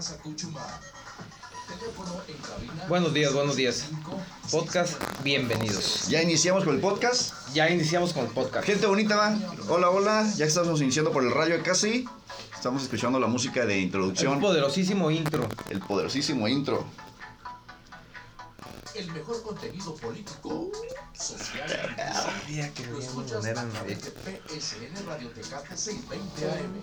Plaza Cuchumá. Teléfono en cabina Buenos días, buenos días. Podcast, bienvenidos. Ya iniciamos con el podcast. Ya iniciamos con el podcast. Gente bonita, ¿va? hola, hola. Ya estamos iniciando por el radio casi. Estamos escuchando la música de El introducción. poderosísimo intro. El poderosísimo intro. El mejor contenido político, social y que Lo escuchas a través de PSN Radio Tecate 620 AM.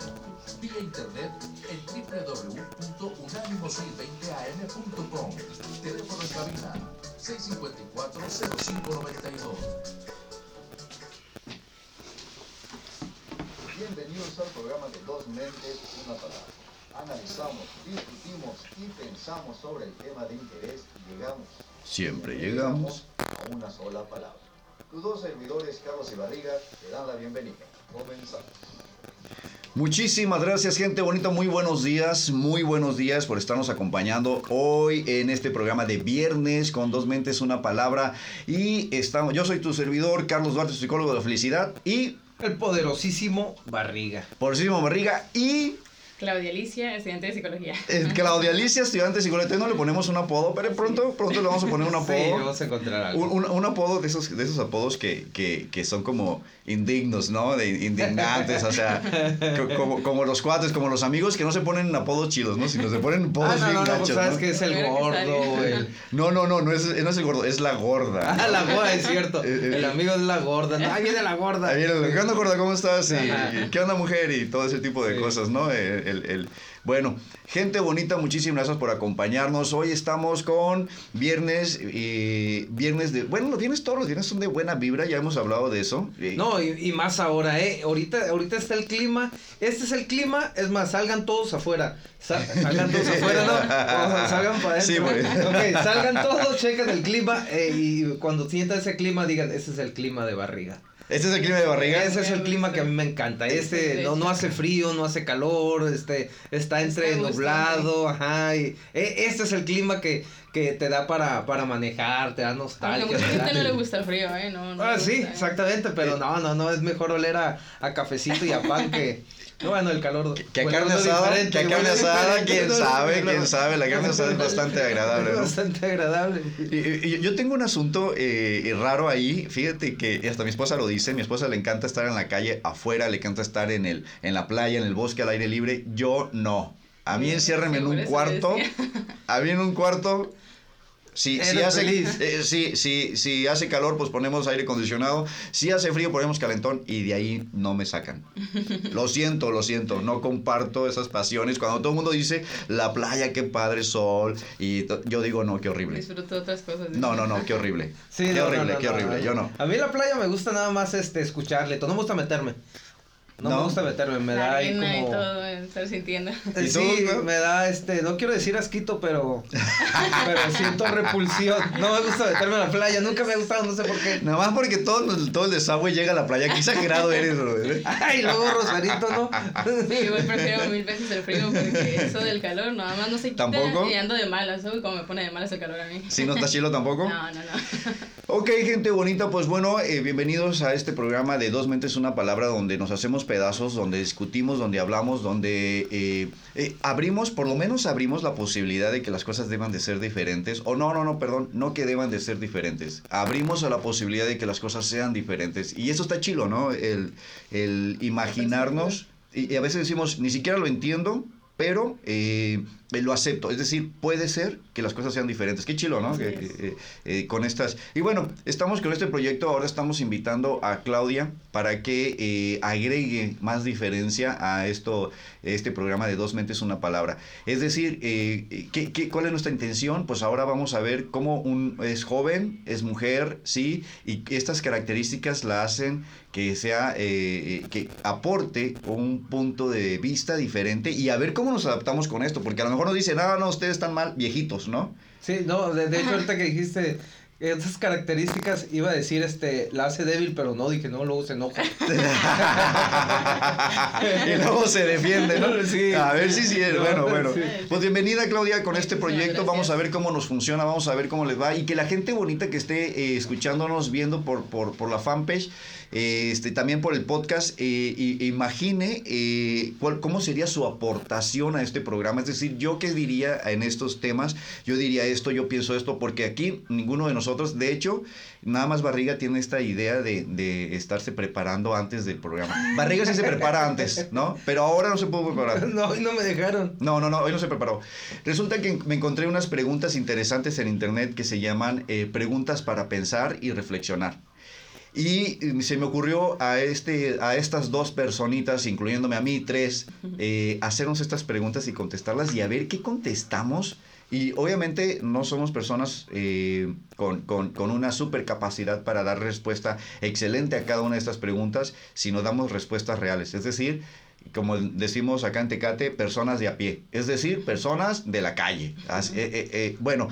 Vía internet en www.unánimo620am.com. Teléfono en cabina 654-0592. Bienvenidos al programa de Dos Mentes, una palabra. Analizamos, discutimos y pensamos sobre el tema de interés llegamos. Siempre llegamos. a una sola palabra. Tus dos servidores, Carlos y Barriga, te dan la bienvenida. Comenzamos. Muchísimas gracias, gente bonita. Muy buenos días, muy buenos días por estarnos acompañando hoy en este programa de viernes con dos mentes, una palabra. Y estamos, yo soy tu servidor, Carlos Duarte, psicólogo de la felicidad. Y El poderosísimo Barriga. Poderosísimo Barriga. Y Claudia Alicia, estudiante de psicología. eh, Claudia Alicia, estudiante de psicología. No le ponemos un apodo, pero pronto, pronto le vamos a poner un Sí, apodo. vamos a encontrar algo. Un, un- un apodo de esos, de esos apodos que, que, que son como indignos, ¿no? De indignantes, o sea, co- como, como los cuates, como los amigos que no se ponen apodos chidos, ¿no? Sino se ponen apodos Ah, no, bien no, no, pues sabes ¿no? que es el gordo, el... No, no, no, no es, no es el gordo, es la gorda. Ah, la gorda, es cierto. Eh, eh, El amigo es la gorda. No, ahí viene la gorda. Ahí viene el, ¿Qué onda, gorda? ¿Cómo estás? Y- ¿Qué onda, mujer? Y todo ese tipo de Sí. cosas, ¿no? El, el- el- Bueno, gente bonita, muchísimas gracias por acompañarnos. Hoy estamos con viernes, y viernes de... Bueno, los viernes todos los viernes son de buena vibra, ya hemos hablado de eso. Eh, No, y, y más ahora, ¿eh? Ahorita, ahorita está el clima. Este es el clima. Es más, salgan todos afuera. Sa- salgan todos afuera, ¿no? O salgan para adentro. Sí, güey. Ok, salgan todos, chequen el clima. eh, y cuando sientan ese clima, digan, ese es el clima de barriga. Este es el clima de barriga. Ese es el clima que a mí me encanta. Este no, no hace frío, no hace calor, este está entre nublado, ajá. Y, e- este es el clima que, que te da para, para manejar, te da Aunque a nostalgia. mucha te gente no le gusta el frío, ¿eh? No, no Ah, sí, gusta, ¿eh? exactamente, pero no, no, no, es mejor oler a, a cafecito y a pan que... no, Bueno, el calor... Que a carne asada, que a carne asada, quién sabe, quién sabe, la carne asada es bastante agradable, Es ¿no? bastante agradable. Y- y- Yo tengo un asunto eh, raro ahí, fíjate que hasta mi esposa lo dice, mi esposa le encanta estar en la calle afuera, le encanta estar en el en la playa, en el bosque, al aire libre, yo no. A mí Sí, enciérrenme en un cuarto, a mí en un cuarto, si, si, hace, eh, si, si, si hace calor, pues ponemos aire acondicionado, si hace frío, ponemos calentón y de ahí no me sacan. Lo siento, lo siento, no comparto esas pasiones. Cuando todo el mundo dice la playa, qué padre sol, y yo digo, no, qué horrible. Disfruto otras cosas. No, no, no, qué horrible. Sí, qué no, horrible, no, qué horrible. Yo no. A mí la playa me gusta nada más este escucharle, no me gusta meterme. No, ¿No? me gusta meterme, me La da ahí como... y todo, estar sintiendo. Eh, ¿Y Sí, no? me da este, no quiero decir asquito, pero pero siento repulsión. No me gusta meterme a la playa, nunca me ha gustado, no sé por qué. Nada más porque todo, el- todo el desagüe llega a la playa. Qué exagerado eres, bro. ¿eh? Ay, luego Rosarito, ¿no? Sí, igual prefiero mil veces el frío porque eso del calor nada más no se quita ¿Tampoco? y ando de malas, ¿sabes? Como me pone de malas el calor a mí. ¿Sí no estás chilo tampoco? No, no, no. Ok, gente bonita, pues bueno, eh, bienvenidos a este programa de Dos Mentes Una Palabra, donde nos hacemos pedazos, donde discutimos, donde hablamos, donde eh, eh, abrimos, por lo menos abrimos la posibilidad de que las cosas deban de ser diferentes, o no, no, no, perdón, no que deban de ser diferentes, abrimos a la posibilidad de que las cosas sean diferentes, y eso está chilo, ¿no? El, el imaginarnos, y, y a veces decimos, ni siquiera lo entiendo, pero eh, eh, lo acepto. Es decir, puede ser que las cosas sean diferentes. Qué chilo, ¿no? Que, eh, eh, con estas. Y bueno, estamos con este proyecto. Ahora estamos invitando a Claudia para que eh, agregue más diferencia a esto, este programa de Dos Mentes, una palabra. Es decir, ¿qué, qué, cuál es nuestra intención? Pues ahora vamos a ver cómo un, es joven, es mujer, sí, y estas características la hacen que sea, que aporte un punto de vista diferente y a ver cómo nos adaptamos con esto, porque a lo mejor nos dicen, no, no, ustedes están mal, viejitos, ¿no? Sí, no, de, de hecho ahorita que dijiste esas características iba a decir este la hace débil, pero no dije, no, luego se enoja. y luego se defiende, ¿no? Sí. A ver si sí, No, bueno, bueno. sí. Pues bienvenida Claudia con este proyecto. Vamos a ver cómo nos funciona, vamos a ver cómo les va y que la gente bonita que esté eh, escuchándonos, viendo por, por, por la fanpage, este, también por el podcast, eh, y- imagine eh, cuál, cómo sería su aportación a este programa. Es decir, yo qué diría en estos temas, yo diría esto, yo pienso esto, porque aquí ninguno de nosotros, de hecho, nada más Barriga tiene esta idea de, de estarse preparando antes del programa. Barriga sí se prepara antes, ¿no? Pero ahora no se puede preparar. no, y no me dejaron. No, no, no, hoy no se preparó. Resulta que me encontré unas preguntas interesantes en internet que se llaman eh, preguntas para pensar y reflexionar. Y eh, se me ocurrió a, este, a estas dos personitas, incluyéndome a mí, tres, eh, hacernos estas preguntas y contestarlas y a ver qué contestamos. Y obviamente no somos personas eh, con, con- con una super capacidad para dar respuesta excelente a cada una de estas preguntas, sino damos respuestas reales. Es decir, como decimos acá en Tecate, personas de a pie. Es decir, personas de la calle. Así- eh, eh, eh, bueno,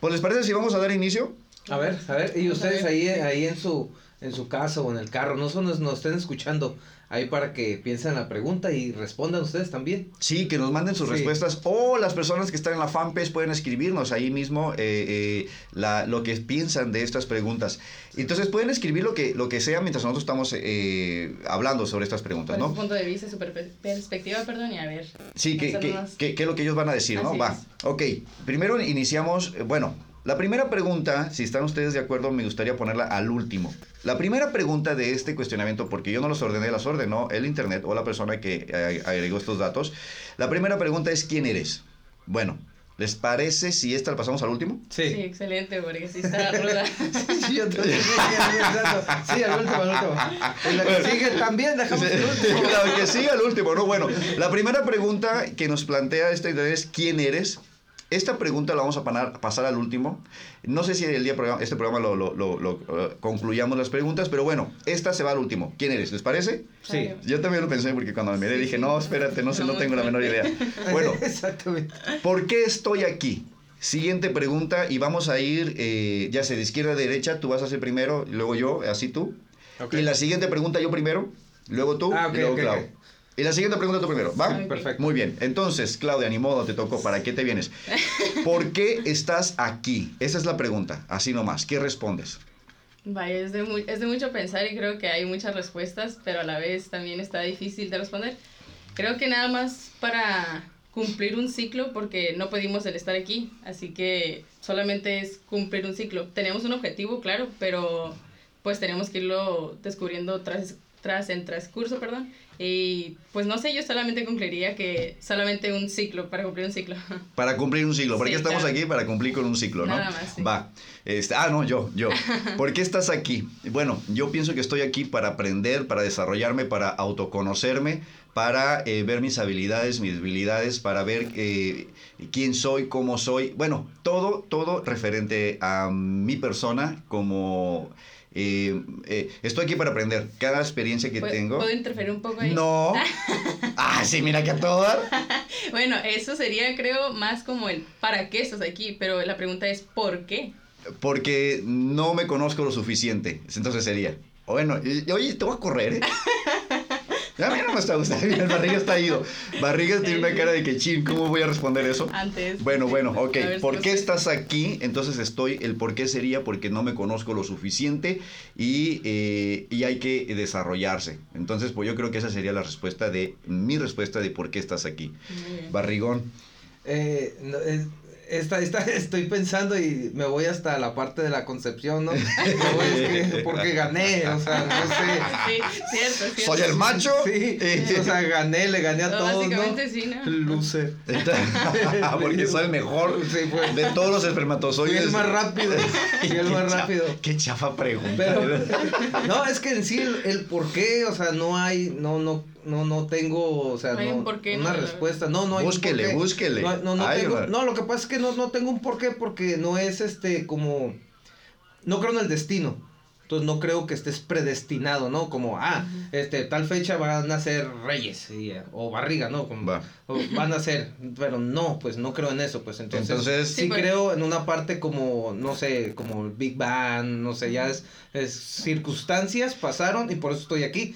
pues les parece si vamos a dar inicio. A ver, a ver, y ustedes ahí, ahí en su, en su casa o en el carro, no solo nos, nos estén escuchando, ahí para que piensen la pregunta y respondan ustedes también. Sí, que nos manden sus Sí. respuestas o las personas que están en la fanpage pueden escribirnos ahí mismo eh, eh, la- lo que piensan de estas preguntas. Entonces pueden escribir lo que, lo que sea mientras nosotros estamos eh, hablando sobre estas preguntas, Por su ¿no? punto de vista, su per- perspectiva, perdón, y a ver. Sí, que, que, que- que es lo que ellos van a decir, ¿no? Va. es. Ok, primero iniciamos, eh, bueno, la primera pregunta, si están ustedes de acuerdo, me gustaría ponerla al último. La primera pregunta de este cuestionamiento, porque yo no los ordené, las ordenó el Internet o la persona que eh, agregó estos datos. La primera pregunta es, ¿quién eres? Bueno, ¿les parece si esta la pasamos al último? Sí, excelente, porque sí está ruda. Sí, yo también pensando. Sí, al último, al último. Y la que sigue también, dejamos el último. Claro que sí, al último, ¿no? Bueno, la primera pregunta que nos plantea esta idea es ¿quién eres? Esta pregunta la vamos a panar- pasar al último. No sé si el día programa, este programa lo, lo- lo- lo, eh, concluyamos las preguntas, pero bueno, esta se va al último. ¿Quién eres? ¿Les parece? Sí. Yo también lo pensé porque cuando me miré Sí, dije, no, espérate, no sé, no tengo la menor idea. Bueno, Exactamente. ¿por qué estoy aquí? Siguiente pregunta y vamos a ir, eh, ya sea de izquierda a derecha, tú vas a hacer primero, luego yo, así tú. Ok. Y la siguiente pregunta yo primero, luego tú Ah, ok, y luego ok, Clau. Y la siguiente pregunta tú primero, ¿va? Ok. Perfecto. Muy bien. Entonces, Claudia, ni modo, te tocó. ¿Para qué te vienes? ¿Por qué estás aquí? Esa es la pregunta. Así nomás. ¿Qué respondes? Vaya, es de, es de mucho pensar y creo que hay muchas respuestas, pero a la vez también está difícil de responder. Creo que nada más para cumplir un ciclo, porque no pedimos el estar aquí, así que solamente es cumplir un ciclo. Tenemos un objetivo, claro, pero pues tenemos que irlo descubriendo tras, tras en transcurso, perdón. Y pues no sé, yo solamente concluiría que solamente un ciclo, para cumplir un ciclo. Para cumplir un ciclo. ¿Por qué Sí, estamos claro. aquí? Para cumplir con un ciclo, ¿no? Nada más, sí. Va. Este, ah, no, yo, yo. ¿Por qué estás aquí? Bueno, yo pienso que estoy aquí para aprender, para desarrollarme, para autoconocerme, para eh, ver mis habilidades, mis debilidades, para ver eh, quién soy, cómo soy. Bueno, todo, todo referente a mi persona como... eh, eh, estoy aquí para aprender. Cada experiencia que ¿Puedo- tengo... ¿Puedo interferir un poco ahí? No. Ah, sí, mira que a todo. Bueno, eso sería, creo, más como el para qué estás aquí, pero la pregunta es ¿por qué? Porque no me conozco lo suficiente. Entonces sería. Bueno, oye, te voy a correr, ¿eh? A mí no me está gustando. El barriga está ido. Barriga tiene una cara de que chin, ¿cómo voy a responder eso? Antes. Bueno, bueno, ok. ¿Por qué sé. estás aquí? Entonces estoy, el por qué sería porque no me conozco lo suficiente y, eh, y hay que desarrollarse. Entonces, pues yo creo que esa sería la respuesta de, mi respuesta de por qué estás aquí. Muy bien. Barrigón. Eh, no, eh, esta, esta, estoy pensando y me voy hasta la parte de la concepción, ¿no? Me voy, es que porque gané, o sea, no sé. Sí, cierto, cierto. Soy el macho. Sí, Eh, o sea, gané, le gané a No, todos, básicamente ¿no? sí, ¿no? Luce. porque soy el mejor Sí, pues. de todos los Soy espermatozoides. el más rápido. Soy el más rápido. Qué chafa pregunta. Pero, no, es que en sí el, el por qué, o sea, no hay, no, no, no, no tengo, o sea, No un qué, una no, respuesta. No, no hay un Búsquele, por qué. búsquele. No, no, no tengo, no, lo que pasa es que no, no tengo un por qué porque no es este como, no creo en el destino. Entonces no creo que estés predestinado, ¿no? Como, ah, este, tal fecha van a ser reyes y, eh, o barriga, ¿no? Como, Va. o van a ser, pero no, pues no creo en eso, pues entonces, Entonces- sí, Sí, pues. creo en una parte como, no sé, como el Big Bang, no sé, ya es, es circunstancias pasaron y por eso estoy aquí.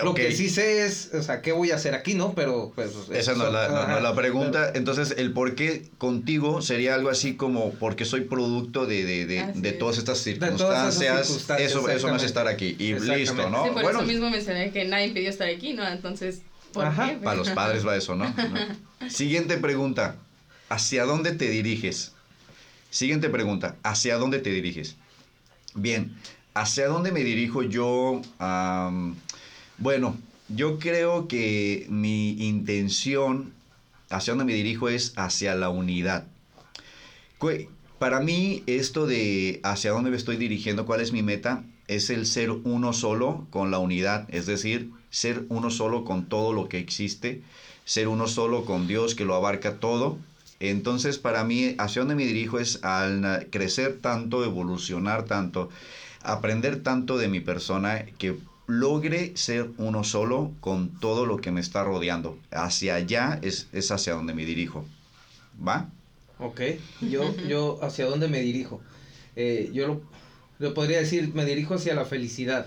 Lo que sí sé es, o sea, ¿qué voy a hacer aquí, no? Pero, pues... Esa no es la, no- no es la pregunta. Entonces, el por qué contigo sería algo así como porque soy producto de, de, de, de todas estas todas esas circunstancias. circunstancias, eso, eso me hace estar aquí. Y listo, ¿no? Sí, por bueno, eso mismo mencioné que nadie pidió estar aquí, ¿no? Entonces, ¿por Ajá, qué? para los padres va eso, ¿no? ¿No? Siguiente pregunta. ¿Hacia dónde te diriges? Siguiente pregunta. ¿Hacia dónde te diriges? Bien, ¿hacia dónde me dirijo yo? Am, bueno, yo creo que mi intención, hacia dónde me dirijo es hacia la unidad. Para mí, esto de hacia dónde me estoy dirigiendo, cuál es mi meta, es el ser uno solo con la unidad, es decir, ser uno solo con todo lo que existe, ser uno solo con Dios que lo abarca todo. Entonces, para mí, hacia dónde me dirijo es al crecer tanto, evolucionar tanto, aprender tanto de mi persona que logre ser uno solo con todo lo que me está rodeando. Hacia allá es, es hacia donde me dirijo. ¿Va? Ok, yo, yo hacia dónde me dirijo. Eh, yo lo, lo podría decir, me dirijo hacia la felicidad.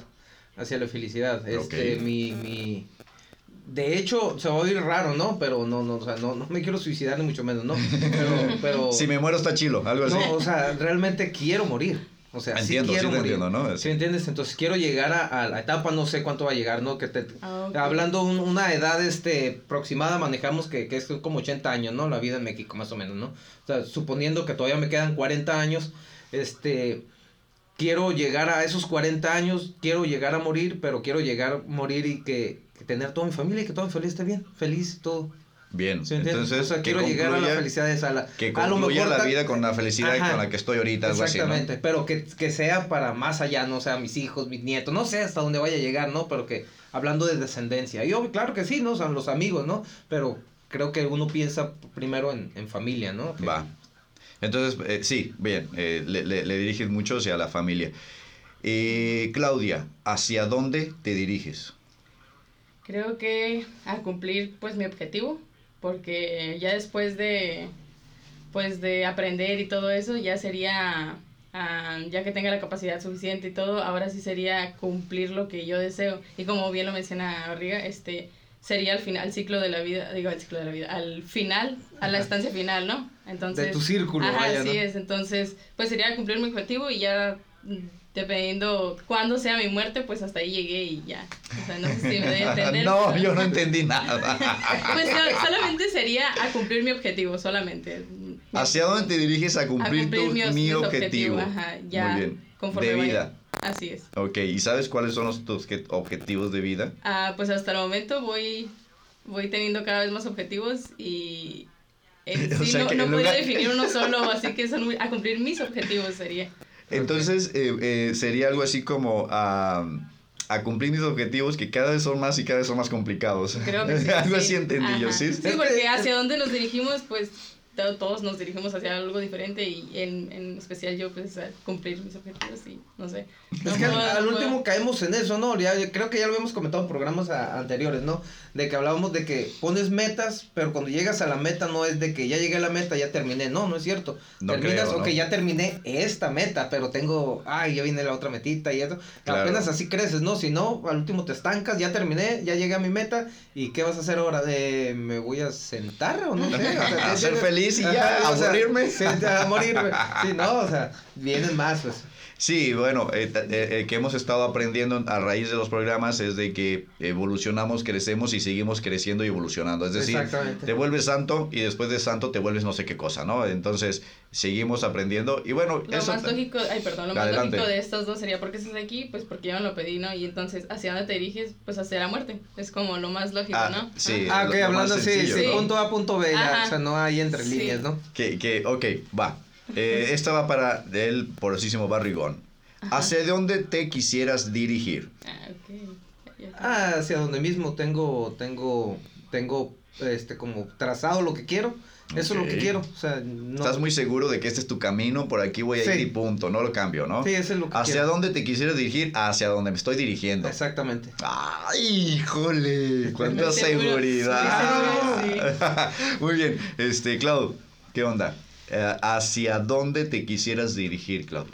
Hacia la felicidad. Este, mi, mi. De hecho, se va a oír raro, ¿no? Pero no, no, o sea, no, no me quiero suicidar ni mucho menos, ¿no? Pero, pero. Si me muero está chilo, algo así. No, o sea, realmente quiero morir. O sea, Entiendo, sí quiero morir. entiendo, ¿no? ¿Sí me entiendes? Entonces quiero llegar a, a la etapa, no sé cuánto va a llegar, ¿no? Que te, Ah. Hablando un- una edad este aproximada manejamos que, que es como 80 años, ¿no? La vida en México más o menos, ¿no? O sea, suponiendo que todavía me quedan 40 años, este quiero llegar a esos 40 años, quiero llegar a morir, pero quiero llegar a morir y que, que tener toda mi familia y que toda mi familia esté bien, feliz, todo. Bien, entonces o sea, quiero llegar a la felicidad de esa la, Que a lo concluya mejor la vida con la felicidad Ajá. con la que estoy ahorita, algo así, ¿no? Exactamente, pero que, que sea para más allá, no o sea mis hijos, mis nietos, no sé hasta dónde vaya a llegar, ¿no? Pero que hablando de descendencia. Y obvio, claro que sí, ¿no? Son los amigos, ¿no? Pero creo que uno piensa primero en, en familia, ¿no? Que- Va. Entonces, eh, sí, bien, eh, le, le- le diriges mucho hacia la familia. Eh, Claudia, ¿hacia dónde te diriges? Creo que a cumplir pues mi objetivo, porque ya después de pues de aprender y todo eso ya sería ah, ya que tenga la capacidad suficiente y todo, ahora sí sería cumplir lo que yo deseo. Y como bien lo menciona Barriga, este sería al final el ciclo de la vida, digo el ciclo de la vida, al final, a la estancia final, ¿no? Entonces de tu círculo, Ajá, vaya, así ¿no? es. Entonces, pues sería cumplir mi objetivo y ya mm, dependiendo cuándo sea mi muerte, pues hasta ahí llegué y ya. O sea, no sé si me doy a entender. no, pero- yo no entendí nada. Pues so- solamente sería a cumplir mi objetivo, solamente. ¿Hacia dónde te diriges a A cumplir, tu- mi, objetivo? Ajá, ya. Muy bien. Conforme de vaya. vida. Así es. Ok, ¿y sabes cuáles son los, tus objetivos de vida? Ah, pues hasta el momento voy, voy teniendo cada vez más objetivos y O sí sea no, no puedo definir uno solo, así que son muy- a cumplir mis objetivos sería. Entonces, eh, eh, sería algo así como a, a cumplir mis objetivos que cada vez son más y cada vez son más complicados. Creo que sí. algo sí. así entendí yo, Ajá. ¿sí? Sí, porque hacia dónde nos dirigimos, pues todos nos dirigimos hacia algo diferente y en, en especial yo pues a cumplir mis objetivos y no sé. Es No que al, puedo- al no último puedo- caemos en eso, ¿no? Ya, creo que ya lo habíamos comentado en programas a- anteriores, ¿no? De que hablábamos de que pones metas, pero cuando llegas a la meta no es de que ya llegué a la meta, ya terminé. No, no es cierto. No Terminas, creo, ¿no? ok, ya terminé esta meta, pero tengo, ay, ya viene la otra metita y eso. Claro. Apenas así creces, ¿no? Si no, al último te estancas, ya terminé, ya llegué a mi meta. ¿Y qué vas a hacer ahora? De, ¿Me voy a sentar o no sé? O sea, A ser tienes- feliz y ya, Ajá, a sea, morirme. sí, a morirme. Sí, no, o sea, vienen más, pues. Sí, bueno, eh, eh, eh, que hemos estado aprendiendo a raíz de los programas es de que evolucionamos, crecemos y seguimos creciendo y evolucionando. Es decir, te vuelves santo y después de santo te vuelves no sé qué cosa, ¿no? Entonces, seguimos aprendiendo y bueno, Lo eso... más lógico, ay, perdón, lo Adelante. más lógico de estos dos sería, ¿por qué estás aquí? Pues porque yo me lo pedí, ¿no? Y entonces, ¿hacia dónde te diriges? Pues hacia la muerte. Es como lo más lógico, Ah, ¿no? sí. Ah, ok, hablando así, sí, ¿no? punto A, punto B, ya, o sea, no hay entre Sí. líneas, ¿no? Que, que, ok, va. Eh, esta va para el porosísimo Barrigón. ¿Hacia dónde te quisieras dirigir? Ah. Ah, hacia donde mismo tengo, tengo, tengo este, como trazado lo que quiero. Eso es lo que quiero. O sea, no. Estás muy seguro de que este es tu camino, por aquí voy a ir Sí. y punto, no lo cambio, ¿no? Sí, eso es lo que ¿Hacia quiero. dónde te quisieras dirigir? Hacia donde me estoy dirigiendo. Exactamente. ¡Ay, híjole! ¡Cuánta seguridad! muy seguro, Muy bien. Este, Claudio, ¿qué onda? Eh, ¿Hacia dónde te quisieras dirigir, Claudio?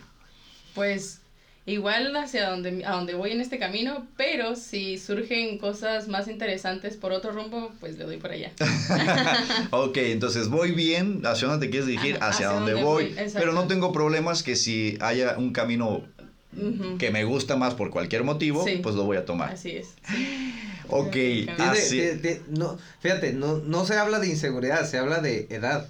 Pues igual hacia donde, a donde voy en este camino, pero si surgen cosas más interesantes por otro rumbo, pues le doy por allá. ok, entonces voy bien, ¿hacia dónde te quieres dirigir? Hacia, hacia donde, donde voy. Pero no tengo problemas que si haya un camino que me gusta más por cualquier motivo, Sí. pues lo voy a tomar. Así es. Ok, así. no, fíjate, no, no se habla de inseguridad, se habla de edad.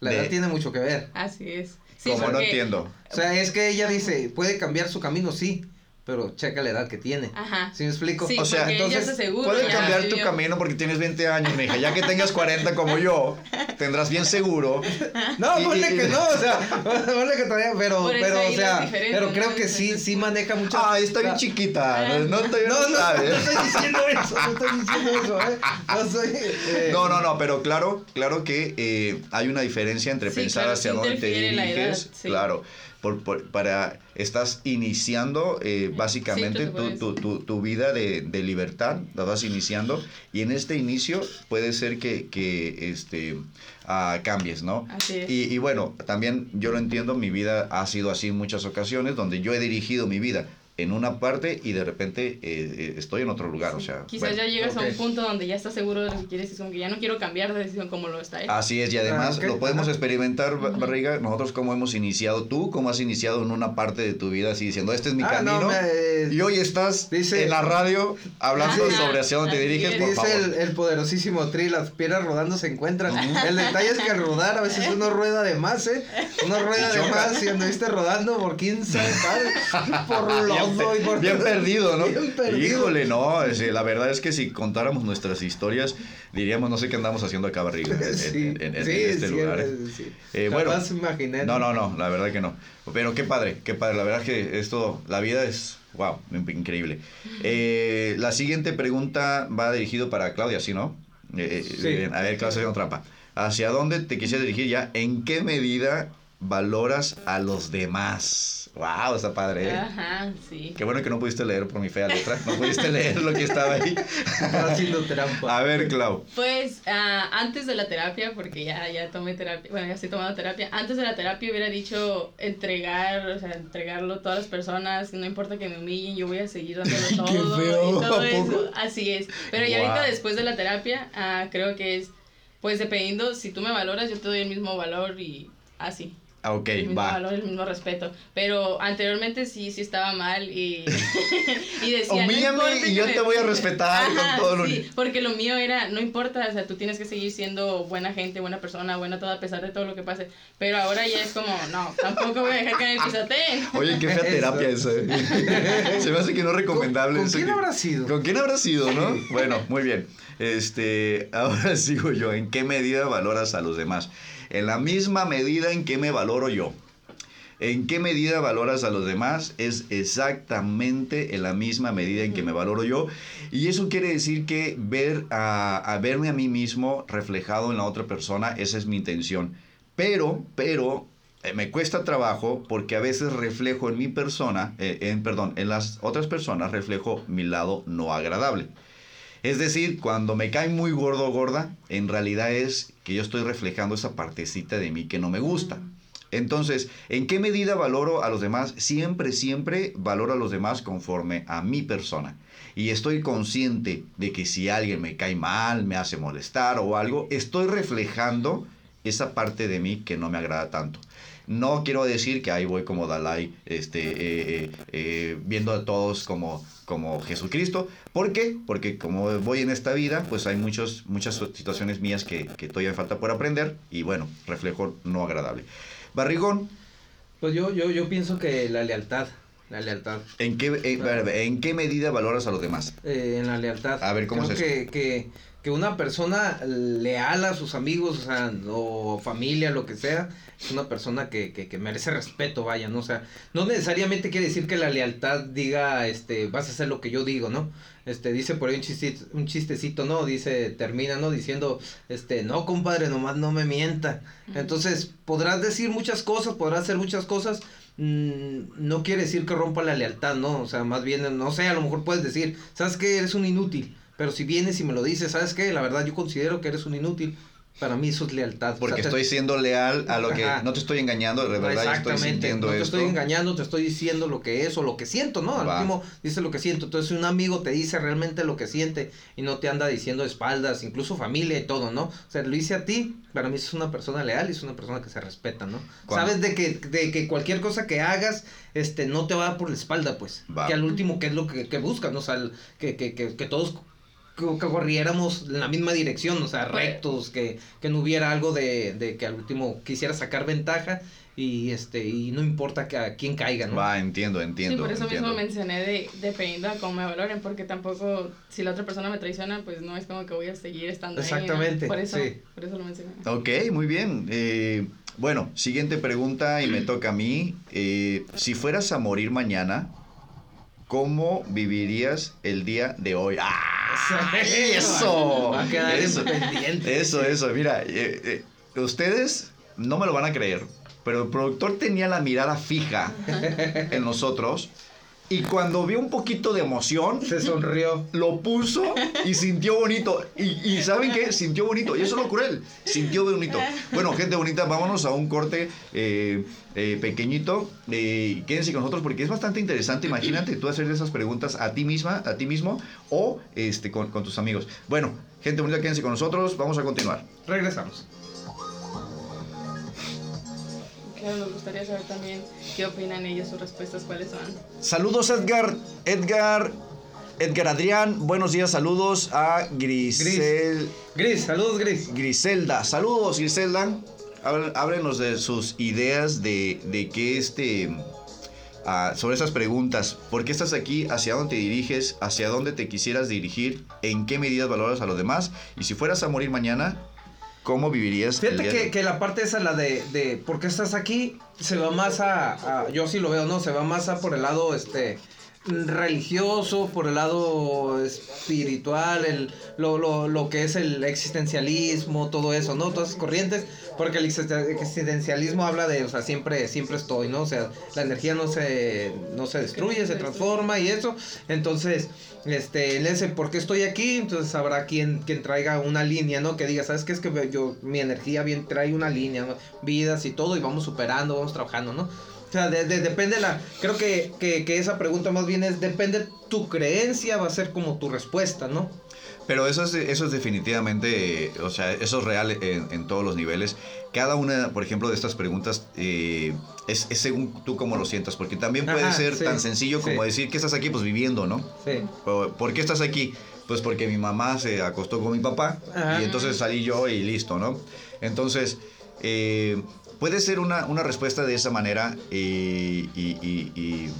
La De- edad tiene mucho que ver. Así es. Sí, Como no entiendo. O sea, es que ella dice, puede cambiar su camino, sí, pero checa la edad que tiene. Ajá. ¿Sí me explico? Sí, O sea, entonces, se Puede cambiar tu camino porque tienes 20 años, mija. Ya que tengas 40 como yo, tendrás bien seguro. No, Y- ponle y- que no, o sea, ponle que todavía, pero, pero, o sea, pero creo ¿no? que sí, sí maneja mucho. Ay, está bien chiquita. No, no, todavía No, no, no, no, sabes. estoy diciendo eso, no estoy diciendo eso, ¿eh? No soy... eh, No, no, no, pero claro, claro que eh, hay una diferencia entre Sí, pensar claro, hacia sí dónde te interfiere la edad, diriges, sí. claro, por, por- para estás iniciando eh, básicamente Sí, tu, tu, tu, tu vida de, de libertad, la vas iniciando y en este inicio puede ser que, que este ah, cambies, ¿no? Así es. Y, y bueno, también yo lo entiendo, mi vida ha sido así en muchas ocasiones donde yo he dirigido mi vida en una parte y de repente eh, eh, estoy en otro lugar, o sea. Quizás bueno. ya llegas a un punto donde ya estás seguro de lo que quieres y es como que ya no quiero cambiar de decisión como lo está él. Así es, y además Ah, ok, lo podemos experimentar, Ba- Barriga, nosotros como hemos iniciado, tú cómo has iniciado en una parte de tu vida así diciendo, este es mi Ah, no, camino, me- y hoy estás dice- en la radio hablando Ajá, sobre hacia dónde te diriges, por Dice favor. el, el poderosísimo Tri, las piedras rodando se encuentran. El detalle es que al rodar a veces uno rueda de más, ¿eh? Uno rueda Y de más y anduviste rodando por quién sabe cuál, por lodo por... Bien perdido, ¿no? Bien perdido. Híjole, no, es, la verdad es que si contáramos nuestras historias, diríamos, no sé qué andamos haciendo acá, Barriga, en, en- Sí, en- en sí, este sí, lugar. ¿eh? bueno. No, no, no, la verdad que no. Pero qué padre, qué padre. La verdad que esto, la vida es, wow, increíble. Eh, la siguiente pregunta va dirigido para Claudia, ¿sí, no? Eh, Sí. eh, a ver, Claudia, haciendo trampa. ¿Hacia dónde te quisiera dirigir ya? ¿En qué medida valoras a los demás? Wow, está padre. ¿eh? Ajá, sí. Qué bueno que no pudiste leer por mi fea letra. No pudiste leer lo que estaba ahí. Estaba haciendo trampa. A ver, Clau. Pues ah, antes de la terapia, porque ya, ya tomé terapia, bueno, ya estoy tomando terapia, antes de la terapia hubiera dicho entregar, o sea, entregarlo a todas las personas, no importa que me humillen, yo voy a seguir dándolo todo feo, y todo ¿a poco? eso, así es. Pero ya Guau. ahorita después de la terapia, ah, creo que es, pues dependiendo, si tú me valoras, yo te doy el mismo valor y así. Ah, Ok, el mismo va. valor, el mismo respeto. Pero anteriormente sí, sí estaba mal y, y decía, no Humíllame importa y yo me- te voy a respetar con Ajá, todo lo sí, porque lo mío era, no importa, o sea, tú tienes que seguir siendo buena gente, buena persona, buena todo a pesar de todo lo que pase. Pero ahora ya es como, no, tampoco voy a dejar que me pisoteen. Oye, qué fea Eso. terapia esa. ¿eh? Se me hace que no es recomendable. ¿Con eso quién que- habrá sido? ¿Con quién habrá sido, no? Bueno, muy bien. Este, ahora sigo yo. ¿En qué medida valoras a los demás? En la misma medida en que me valoro yo. ¿En qué medida valoras a los demás? Es exactamente en la misma medida en que me valoro yo. Y eso quiere decir que ver a, a verme a mí mismo reflejado en la otra persona, esa es mi intención. Pero, pero, eh, me cuesta trabajo porque a veces reflejo en mi persona, eh, en, perdón, en las otras personas reflejo mi lado no agradable. Es decir, cuando me cae muy gordo o gorda, en realidad es que yo estoy reflejando esa partecita de mí que no me gusta. Entonces, ¿en qué medida valoro a los demás? Siempre, siempre valoro a los demás conforme a mi persona. Y estoy consciente de que si alguien me cae mal, me hace molestar o algo, estoy reflejando esa parte de mí que no me agrada tanto. No quiero decir que ahí voy como Dalai, este, eh, eh, eh, viendo a todos como, como Jesucristo. ¿Por qué? Porque como voy en esta vida, pues hay muchos, muchas situaciones mías que, que todavía falta por aprender y bueno, reflejo no agradable. Barrigón, Pues yo, yo, yo pienso que la lealtad, la lealtad. ¿en qué, en, Claro. ¿en qué medida valoras a los demás? eh, en la lealtad. A ver, ¿cómo Creo es eso? que, que que una persona leal a sus amigos, o sea, o familia, lo que sea, es una persona que, que, que merece respeto, vaya, ¿no? O sea, no necesariamente quiere decir que la lealtad diga, este, vas a hacer lo que yo digo, ¿no? Este, dice por ahí un chistecito, un chistecito, ¿no? Dice, termina, ¿no? Diciendo, este, no, compadre, nomás no me mienta. Entonces, podrás decir muchas cosas, podrás hacer muchas cosas, mm, no quiere decir que rompa la lealtad, ¿no? O sea, más bien, no sé, a lo mejor puedes decir, ¿sabes qué? Eres un inútil. Pero si vienes y me lo dices, ¿sabes qué? La verdad yo considero que eres un inútil. Para mí eso es lealtad. Porque O sea, te- estoy siendo leal a lo que Ajá. no te estoy engañando, de verdad yo estoy sintiendo no te esto. estoy engañando, te estoy diciendo lo que es o lo que siento, ¿no? Al Va. último dice lo que siento. Entonces, si un amigo te dice realmente lo que siente y no te anda diciendo espaldas, incluso familia y todo, ¿no? O sea, lo dice a ti, para mí es una persona leal y es una persona que se respeta, ¿no? Sabes de que, de que cualquier cosa que hagas, este, no te va por la espalda, pues. Va. Que al último, que es lo que, que buscan, ¿no? O sea, el- que, que, que, que todos que, que corriéramos en la misma dirección, o sea, Pues- rectos, que, que no hubiera algo de, de que al último quisiera sacar ventaja y este y no importa que a quién caiga, ¿no? Va, entiendo, Sí, entiendo. por eso entiendo. mismo mencioné de dependiendo a cómo me valoren, porque tampoco, si la otra persona me traiciona, pues no es como que voy a seguir estando ahí, ¿no? Exactamente, Por eso, sí. por eso lo mencioné. Ok, muy bien. Eh, bueno, siguiente pregunta y me toca a mí. Eh, si fueras a morir mañana, ¿cómo vivirías el día de hoy? ¡Ah! ¡Eso! Va a quedar Eso, pendiente. eso, eso. Mira, eh, eh, ustedes no me lo van a creer, pero el productor tenía la mirada fija en nosotros y cuando vio un poquito de emoción, Se sonrió. lo puso y sintió bonito. Y, y ¿saben qué? Sintió bonito. Y eso es lo cruel. Sintió bonito. Bueno, gente bonita, vámonos a un corte eh, eh, pequeñito. Eh, quédense con nosotros porque es bastante interesante. Imagínate tú hacer esas preguntas a ti misma, a ti mismo o este, con, con tus amigos. Bueno, gente bonita, quédense con nosotros. Vamos a continuar. Regresamos. Claro, nos gustaría saber también qué opinan ellos, sus respuestas, cuáles son. Saludos, Edgar. Edgar. Edgar Adrián, buenos días, saludos a Grisel. Gris, saludos Gris. Griselda, saludos Griselda. Hábl- Háblenos de sus ideas de, de qué este. ah, sobre esas preguntas. ¿Por qué estás aquí? ¿Hacia dónde te diriges? ¿Hacia dónde te quisieras dirigir? ¿En qué medidas valoras a los demás? Y si fueras a morir mañana, ¿cómo vivirías? Fíjate que, que la parte esa, la de, de por qué estás aquí, se va más a, a- yo sí lo veo, ¿no? Se va más a por el lado, este, religioso, por el lado espiritual, el, lo, lo, lo que es el existencialismo, todo eso, ¿no? Todas esas corrientes, porque el existen- existencialismo habla de, o sea, siempre, siempre estoy, ¿no? O sea, la energía no se, no se destruye, se transforma y eso, entonces, este, en ese, ¿por qué estoy aquí? Entonces habrá quien, quien traiga una línea, ¿no? Que diga, ¿sabes qué? Es que yo, mi energía bien trae una línea, ¿no? Vidas y todo, y vamos superando, vamos trabajando, ¿no? O sea, de- de- depende la, creo que, que, que esa pregunta más bien es, depende tu creencia, va a ser como tu respuesta, ¿no? Pero eso es, eso es definitivamente, eh, o sea, eso es real en, en todos los niveles. Cada una, por ejemplo, de estas preguntas eh, es, es según tú cómo lo sientas, porque también puede Ajá, ser sí, tan sencillo como sí. decir que estás aquí, pues viviendo, ¿no? Sí. ¿Por por qué estás aquí? Pues porque mi mamá se acostó con mi papá Ajá. y entonces salí yo y listo, ¿no? Entonces, eh, puede ser una, una respuesta de esa manera y, y- y- y-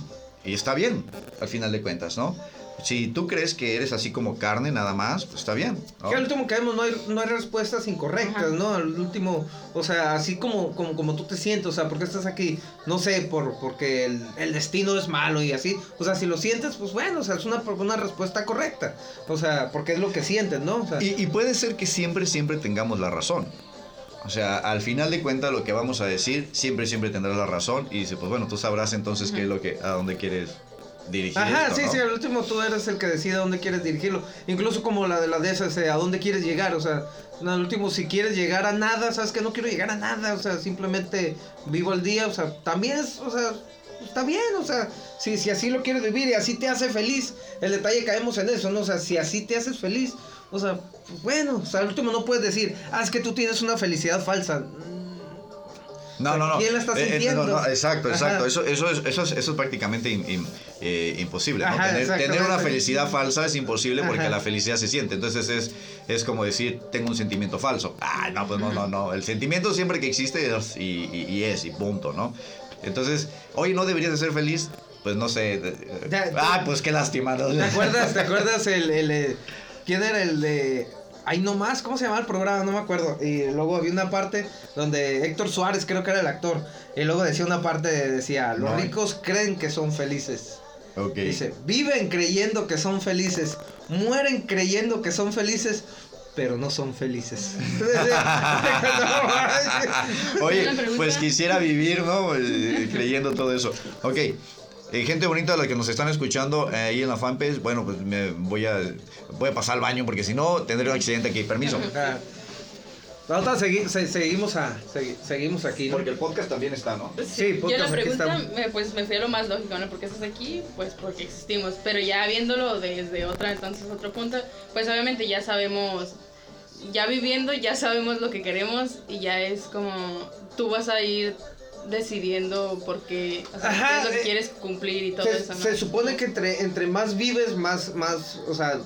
y está bien, al final de cuentas, ¿no? Si tú crees que eres así como carne nada más, pues está bien. ¿no? Que al último que vemos no hay, no hay respuestas incorrectas, Ajá. ¿no? Al último, o sea, así como, como, como tú te sientes, o sea, ¿por qué estás aquí? No sé, por, porque el, el destino es malo y así. O sea, si lo sientes, pues bueno, o sea, es una, una respuesta correcta. O sea, porque es lo que sientes, ¿no? O sea, Y, y puede ser que siempre, siempre tengamos la razón. O sea, al final de cuentas lo que vamos a decir, siempre, siempre tendrás la razón. Y dice, pues bueno, tú sabrás entonces qué es lo que, a dónde quieres dirigir. Ajá, esto, sí, ¿no? sí, al último tú eres el que decide a dónde quieres dirigirlo. Incluso como la de la de esas, a dónde quieres llegar. O sea, al último, si quieres llegar a nada, sabes que no quiero llegar a nada. O sea, simplemente vivo el día. O sea, también es, o sea, está bien. O sea, si, si así lo quieres vivir y así te hace feliz, el detalle caemos en eso, ¿no? O sea, si así te haces feliz, o sea, pues bueno, o sea, al último no puedes decir, ah, es que tú tienes una felicidad falsa. No, no, no. ¿Quién la está Eh, eh, sintiendo? no, no, exacto, exacto. Ajá. Eso, eso, es, eso, es, eso es prácticamente eh, imposible. tener, tener una felicidad falsa es imposible porque Ajá. la felicidad se siente. Entonces es, es como decir, tengo un sentimiento falso. Ah, no, pues no, no, no. El sentimiento siempre que existe es y, y- y es, y punto, ¿no? Entonces, oye, ¿no deberías de ser feliz? Pues no sé. Ya, ah, pues qué lástima. ¿no? ¿Te acuerdas, te acuerdas el, el, quién era el de Ahí nomás, ¿cómo se llamaba el programa? No me acuerdo. Y luego había una parte donde Héctor Suárez, creo que era el actor. Y luego decía una parte, decía, los No. ricos creen que son felices. Ok. Dice, viven creyendo que son felices, mueren creyendo que son felices, pero no son felices. Oye, pues quisiera vivir, ¿no? Eh, creyendo todo eso. Ok. Eh, gente bonita, la que nos están escuchando eh, ahí en la fanpage, bueno, pues me voy a, voy a pasar al baño porque si no tendré un accidente aquí. Permiso. Ah, Nosotros segui- se- seguimos, a, segui- seguimos aquí. ¿no? Porque el podcast también está, ¿no? Sí, Yo la podcast, aquí pregunta, me, pues me fui a lo más lógico, ¿no? ¿Por qué estás aquí? Pues porque existimos. Pero ya viéndolo desde otra, entonces otro punto, pues obviamente ya sabemos, ya viviendo, ya sabemos lo que queremos y ya es como tú vas a ir decidiendo por qué, o sea, Ajá, lo eh, quieres cumplir y todo se, eso, ¿no? se supone que entre, entre más vives, más, más, o sea,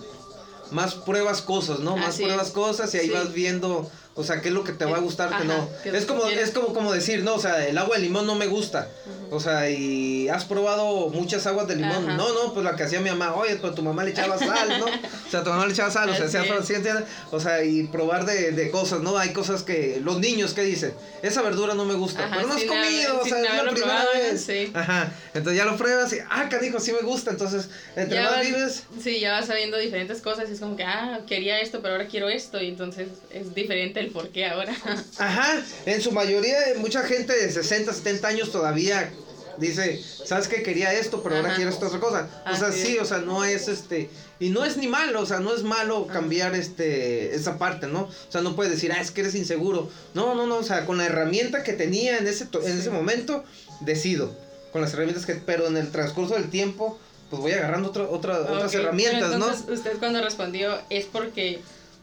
más pruebas cosas, ¿no? Más Así pruebas es. cosas y ahí Sí. vas viendo, o sea, qué es lo que te va a gustar, Ajá, no. qué es como, que quieres. es como, como decir, no, o sea, el agua de limón no me gusta. O sea, y has probado muchas aguas de limón. Ajá. No, no, pues la que hacía mi mamá, oye, pues tu mamá le echaba sal, ¿no? O sea, tu mamá le echaba sal, o sea, es. ¿sí entiendes? O sea, y probar de, de cosas, ¿no? Hay cosas que, los niños, ¿qué dicen? Esa verdura no me gusta, Ajá, pero no has comido, o sea, es la primera probado, vez. sí. Ajá, entonces ya lo pruebas y, ah, canijo, sí me gusta, entonces, entre Ya más vas- vives, Sí, ya vas sabiendo diferentes cosas y es como que, ah, quería esto, pero ahora quiero esto y entonces es diferente el por qué ahora. Ajá, en su mayoría, mucha gente de 60, 70 años todavía dice, ¿sabes qué? Quería esto, pero ahora quiero esta otra cosa. O sea, sí, o sea, no es este, y no es ni malo, o sea, no es malo cambiar este, esa parte, ¿no? O sea, no puedes decir, ah, es que eres inseguro. No, no, no, o sea, con la herramienta que tenía en ese, en ese momento, decido. Con las herramientas que, pero en el transcurso del tiempo, pues voy agarrando otra, otra, otras pero herramientas, entonces, ¿no? Usted cuando respondió es porque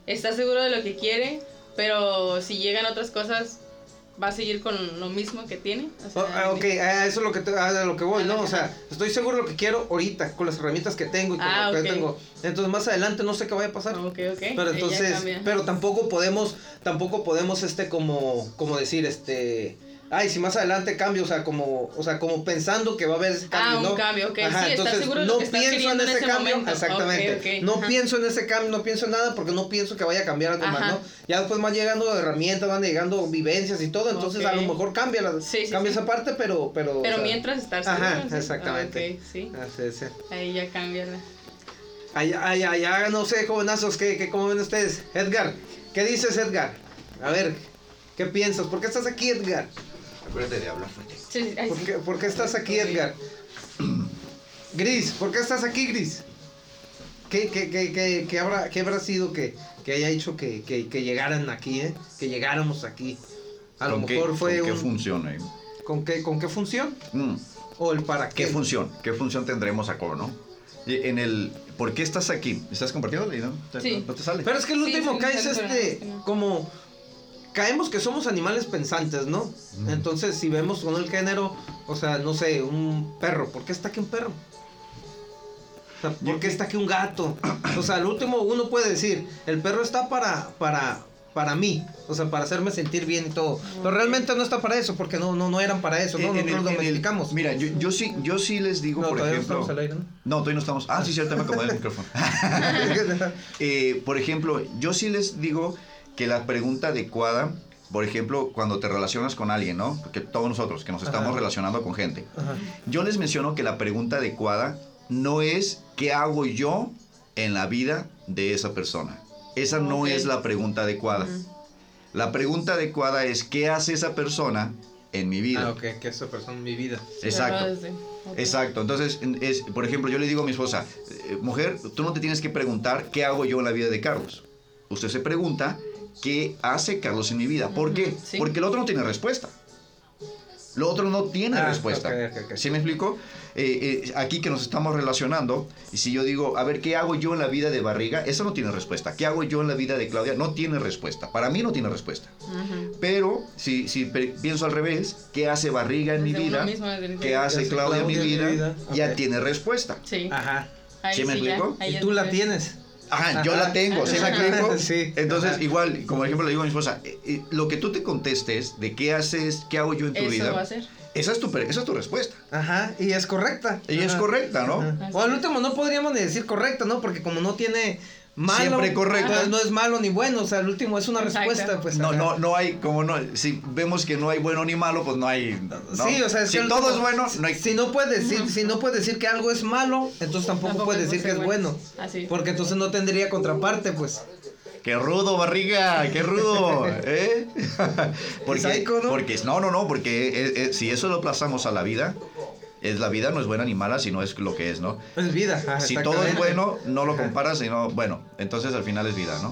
está seguro de lo que quiere, pero si llegan otras cosas, va a seguir con lo mismo que tiene. O sea, ah, ok, ah, eso es lo que, te- ah, a lo que voy, ¿no? O sea, estoy seguro de lo que quiero ahorita, con las herramientas que tengo y con Ah, lo que ok. tengo. Entonces, más adelante no sé qué vaya a pasar. Ok, ok. Pero entonces, pero tampoco podemos, tampoco podemos, este, como, como decir, este, ay, si más adelante cambio, o sea, como, o sea, como pensando que va a haber ese cambio, Ah, un ¿no? cambio, ok. Sí, estás entonces, seguro de no pienso en ese ese cambio, momento. exactamente. No ajá. pienso en ese cambio, no pienso en nada porque no pienso que vaya a cambiar algo más, Ajá. ¿no? Ya después van llegando herramientas, van llegando vivencias y todo, entonces a lo mejor cambia, la, Sí, sí, cambia sí. esa parte, pero, pero. o Pero sea, mientras estar seguro. Ajá, ¿sí? exactamente. Ok, sí. Así. Ahí ya cambia. la- Allá, allá, allá, no sé, jovenazos, ¿qué, qué, ¿cómo ven ustedes? Edgar, ¿qué dices, Edgar? A ver, ¿qué piensas? ¿Por qué estás aquí, Edgar? Acuérdate de hablar fuerte. Sí, ¿Por qué, por qué estás aquí, Edgar? Gris, ¿por qué estás aquí, Gris? ¿Qué, qué, qué, qué, qué habrá, qué habrá sido que, que haya hecho que, que, que llegaran aquí, eh? Que llegáramos aquí. A lo ¿Con qué- mejor fue con qué un... función ahí? ¿con, qué, ¿Con qué función? Mm, ¿O el para ¿Qué qué? función? ¿Qué función tendremos acá, no? Y en el... ¿Por qué estás aquí? ¿Estás compartiendo, no? ¿Te- Sí. ¿No te sale? Pero es que el último sí, sí, este, es que no. como caemos que somos animales pensantes, ¿no? Entonces, si vemos con el género, o sea, no sé, un perro, ¿por qué está aquí un perro? O sea, ¿por qué está aquí un gato? O sea, al último uno puede decir, el perro está para, para, para mí, o sea, para hacerme sentir bien y todo. Pero realmente no está para eso, porque no, no, no eran para eso, ¿no? Nosotros el- lo domesticamos. Mira, yo, yo sí, yo sí les digo, no, por todavía no ejemplo... estamos al aire, ¿no? No, todavía no estamos. Ah, sí, cierto, me acomodé el micrófono. Eh, por ejemplo, yo sí les digo que la pregunta adecuada, por ejemplo, cuando te relacionas con alguien, ¿no? Porque todos nosotros que nos estamos Ajá. relacionando con gente, Ajá. yo les menciono que la pregunta adecuada no es qué hago yo en la vida de esa persona. Esa no es la pregunta adecuada. La pregunta adecuada es qué hace esa persona en mi vida. Ah, ok, que esa persona en mi vida. Exacto. Exacto, entonces, en- es, por ejemplo, yo le digo a mi esposa, eh, mujer, tú no te tienes que preguntar qué hago yo en la vida de Carlos. Usted se pregunta qué hace Carlos en mi vida. ¿Por qué? Sí. Porque el otro no tiene respuesta. Lo otro no tiene Ah, respuesta. ok, ok, ok. ¿Sí me explico? Eh, eh, aquí que nos estamos relacionando, y si yo digo, a ver, ¿qué hago yo en la vida de Barriga? Eso no tiene respuesta. ¿Qué hago yo en la vida de Claudia? No tiene respuesta. Para mí no tiene respuesta. Ujú. Pero si, si pienso al revés, ¿qué hace Barriga en mi vida? mismo, ¿Qué hace Claudia en mi vida? Ya tiene respuesta. Sí. Ajá. Ahí ¿Sí me explico? ahí Y tú la tienes. Ajá, yo la tengo, ¿sí me explico? Sí. Entonces, Ajá. igual, como por ejemplo le digo a mi esposa, eh, eh, lo que tú te contestes de qué haces, qué hago yo en tu Eso vida, va a ser. esa es tu, pre- esa es tu respuesta. Ajá, y es correcta. Y es correcta, ¿no? Ajá. O al último no podríamos ni decir correcta, ¿no? Porque como no tiene, malo. Siempre correcto. Entonces no es malo ni bueno, o sea, el último es una Exacto. respuesta, pues. No, ajá. no, no hay, como no, si vemos que no hay bueno ni malo, pues no hay. ¿no? Sí, o sea, es si que todo último- es bueno, no hay. Si no puedes decir, si no puedes decir que algo es malo, entonces tampoco, Tampoco puedes es decir que es bueno. bueno. Así. Porque entonces no tendría contraparte, pues. ¡Qué rudo, barriga! ¡Qué rudo! ¿Eh? porque, Psycho, ¿no? porque, no, no, no, porque eh, eh, si eso lo aplazamos a la vida, es la vida no es buena ni mala, sino es lo que es, ¿no? Es vida. ajá, Si todo es bueno, no lo comparas, sino, bueno, entonces al final es vida, ¿no?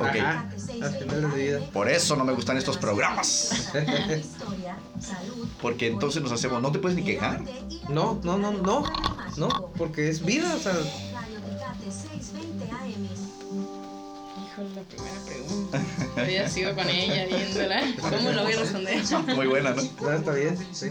Ok. Ajá, al final es vida. Por eso no me gustan estos programas. Porque entonces nos hacemos, no te puedes ni quejar. No, no, no, no. No, porque es vida, o sea. Híjole, la primera pregunta. Todavía sigo con ella viéndola. ¿Cómo lo voy a responder? Muy buena, ¿no? no, está bien. sí.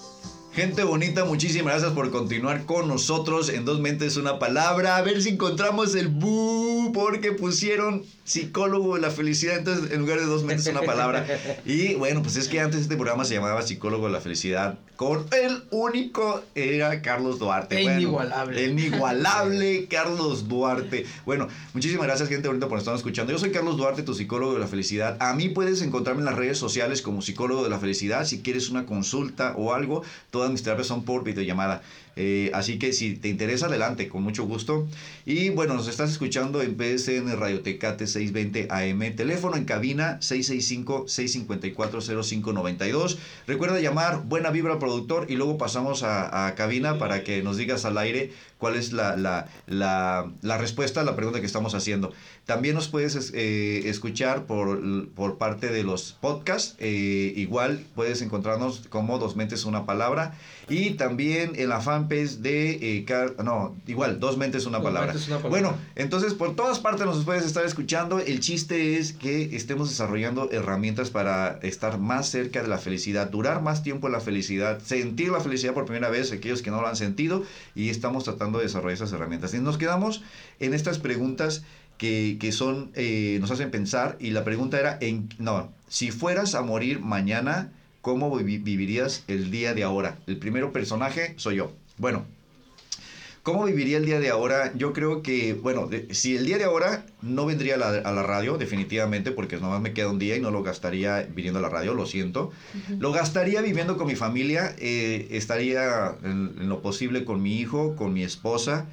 Gente bonita, muchísimas gracias por continuar con nosotros en Dos Mentes Una Palabra. A ver si encontramos el bu porque pusieron psicólogo de la felicidad, entonces en lugar de Dos Mentes Una Palabra. Y bueno, pues es que antes este programa se llamaba Psicólogo de la Felicidad con el único, era Carlos Duarte. E Bueno, inigualable. El inigualable Carlos Duarte. Bueno, muchísimas gracias gente bonita por estar escuchando. Yo soy Carlos Duarte, tu psicólogo de la felicidad. A mí puedes encontrarme en las redes sociales como psicólogo de la felicidad. Si quieres una consulta o algo, todas mis terapias son por videollamada. Eh, así que si te interesa, adelante, con mucho gusto. Y bueno, nos estás escuchando en PSN Radio Tecate 620 AM. Teléfono en cabina 665-654-0592. Recuerda llamar Buena Vibra al productor y luego pasamos a cabina para que nos digas al aire cuál es la, la, la, la respuesta a la pregunta que estamos haciendo. También nos puedes es- eh, escuchar por, por parte de los podcasts. eh, igual puedes encontrarnos como Dos Mentes Una Palabra. Y también en la fanpage de... eh, Car- no, igual, Dos Mentes Una Dos Palabra. Mentes Una Palabra. Bueno, entonces por todas partes nos puedes estar escuchando. El chiste es que estemos desarrollando herramientas para estar más cerca de la felicidad, durar más tiempo en la felicidad, sentir la felicidad por primera vez, aquellos que no lo han sentido, y estamos tratando de desarrollar esas herramientas. Nos quedamos en estas preguntas que, que son, eh, nos hacen pensar, y la pregunta era, en, no, si fueras a morir mañana, ¿cómo vivi- vivirías el día de ahora? El primero personaje soy yo. Bueno, ¿Cómo viviría el día de ahora? Yo creo que, bueno, de- si el día de ahora no vendría a la, a la radio, definitivamente, porque nomás me queda un día y no lo gastaría viniendo a la radio, lo siento. Lo gastaría viviendo con mi familia, eh, estaría en, en lo posible con mi hijo, con mi esposa,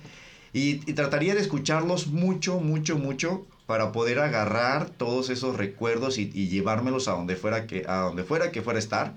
y, y trataría de escucharlos mucho, mucho, mucho para poder agarrar todos esos recuerdos y, y llevármelos a donde fuera que, a donde fuera que fuera a estar.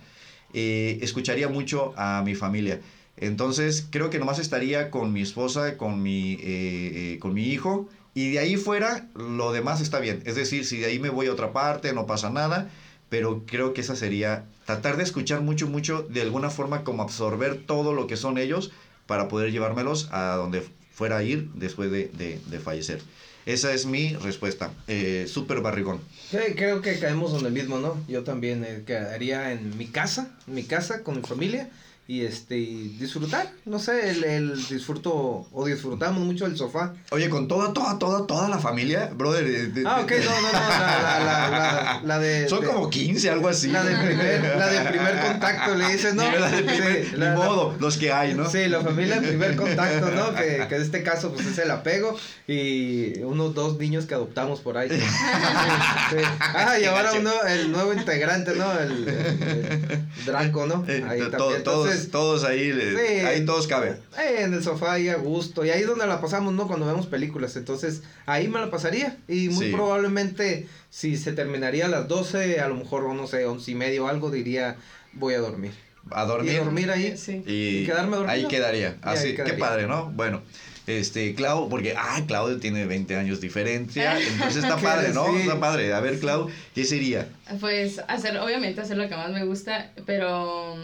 Eh, escucharía mucho a mi familia. Entonces creo que nomás estaría con mi esposa, con mi, eh, eh, con mi hijo, y de ahí fuera lo demás está bien. Es decir, si de ahí me voy a otra parte, no pasa nada, pero creo que esa sería tratar de escuchar mucho, mucho, de alguna forma como absorber todo lo que son ellos para poder llevármelos a donde fuera a ir después de, de- de fallecer. Esa es mi respuesta. Eh, Súper barrigón. Sí, creo que caemos donde mismo, ¿no? Yo también eh, quedaría en mi casa, en mi casa con mi familia y este y disfrutar, no sé, el, el disfruto o disfrutamos mucho el sofá. Oye, con toda, toda, toda, toda la familia, brother. eh, de- Ah, de- ok, no, no, no, la, la, la, la, la de... Son de- como 15, algo así. La de primer, la de primer contacto, le dices, ¿no? La de primer- Sí, modo, los que hay, ¿no? Sí, la familia de primer contacto, ¿no? Que, que en este caso, pues es el apego y unos dos niños que adoptamos por ahí. Sí, sí. Ah, y ahora uno, el nuevo integrante, ¿no? El, el- el Draco, ¿no? Eh, Ahí también. todos, Entonces, todos ahí, Sí. ahí todos caben. en el sofá ahí a gusto. Y ahí es donde la pasamos, ¿no? Cuando vemos películas. Entonces, ahí me la pasaría. Y muy Sí. probablemente, si se terminaría a las 12, a lo mejor, no sé, once y medio o algo, diría, voy a dormir. A dormir. Y dormir ahí. Sí. Y, y quedarme dormido. Ahí quedaría. Y ahí Así, qué padre, ¿no? Bueno, este, Clau, porque, ah, Claudio tiene 20 años diferencia, entonces está ¿Qué padre, ¿no? sí. Está padre. A ver, Clau, ¿qué sería? Pues hacer, obviamente hacer lo que más me gusta, pero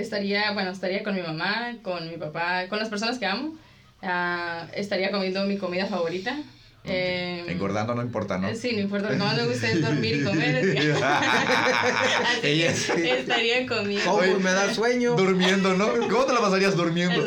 estaría, bueno, estaría con mi mamá, con mi papá, con las personas que amo. Ah, estaría comiendo mi comida favorita. Em, Engordando no importa, ¿no? Sí, no importa, lo que más me gusta es dormir y comer. Ella- estaría conmigo. Como Oye, me da sueño. Durmiendo, ¿no? ¿Cómo te la pasarías durmiendo?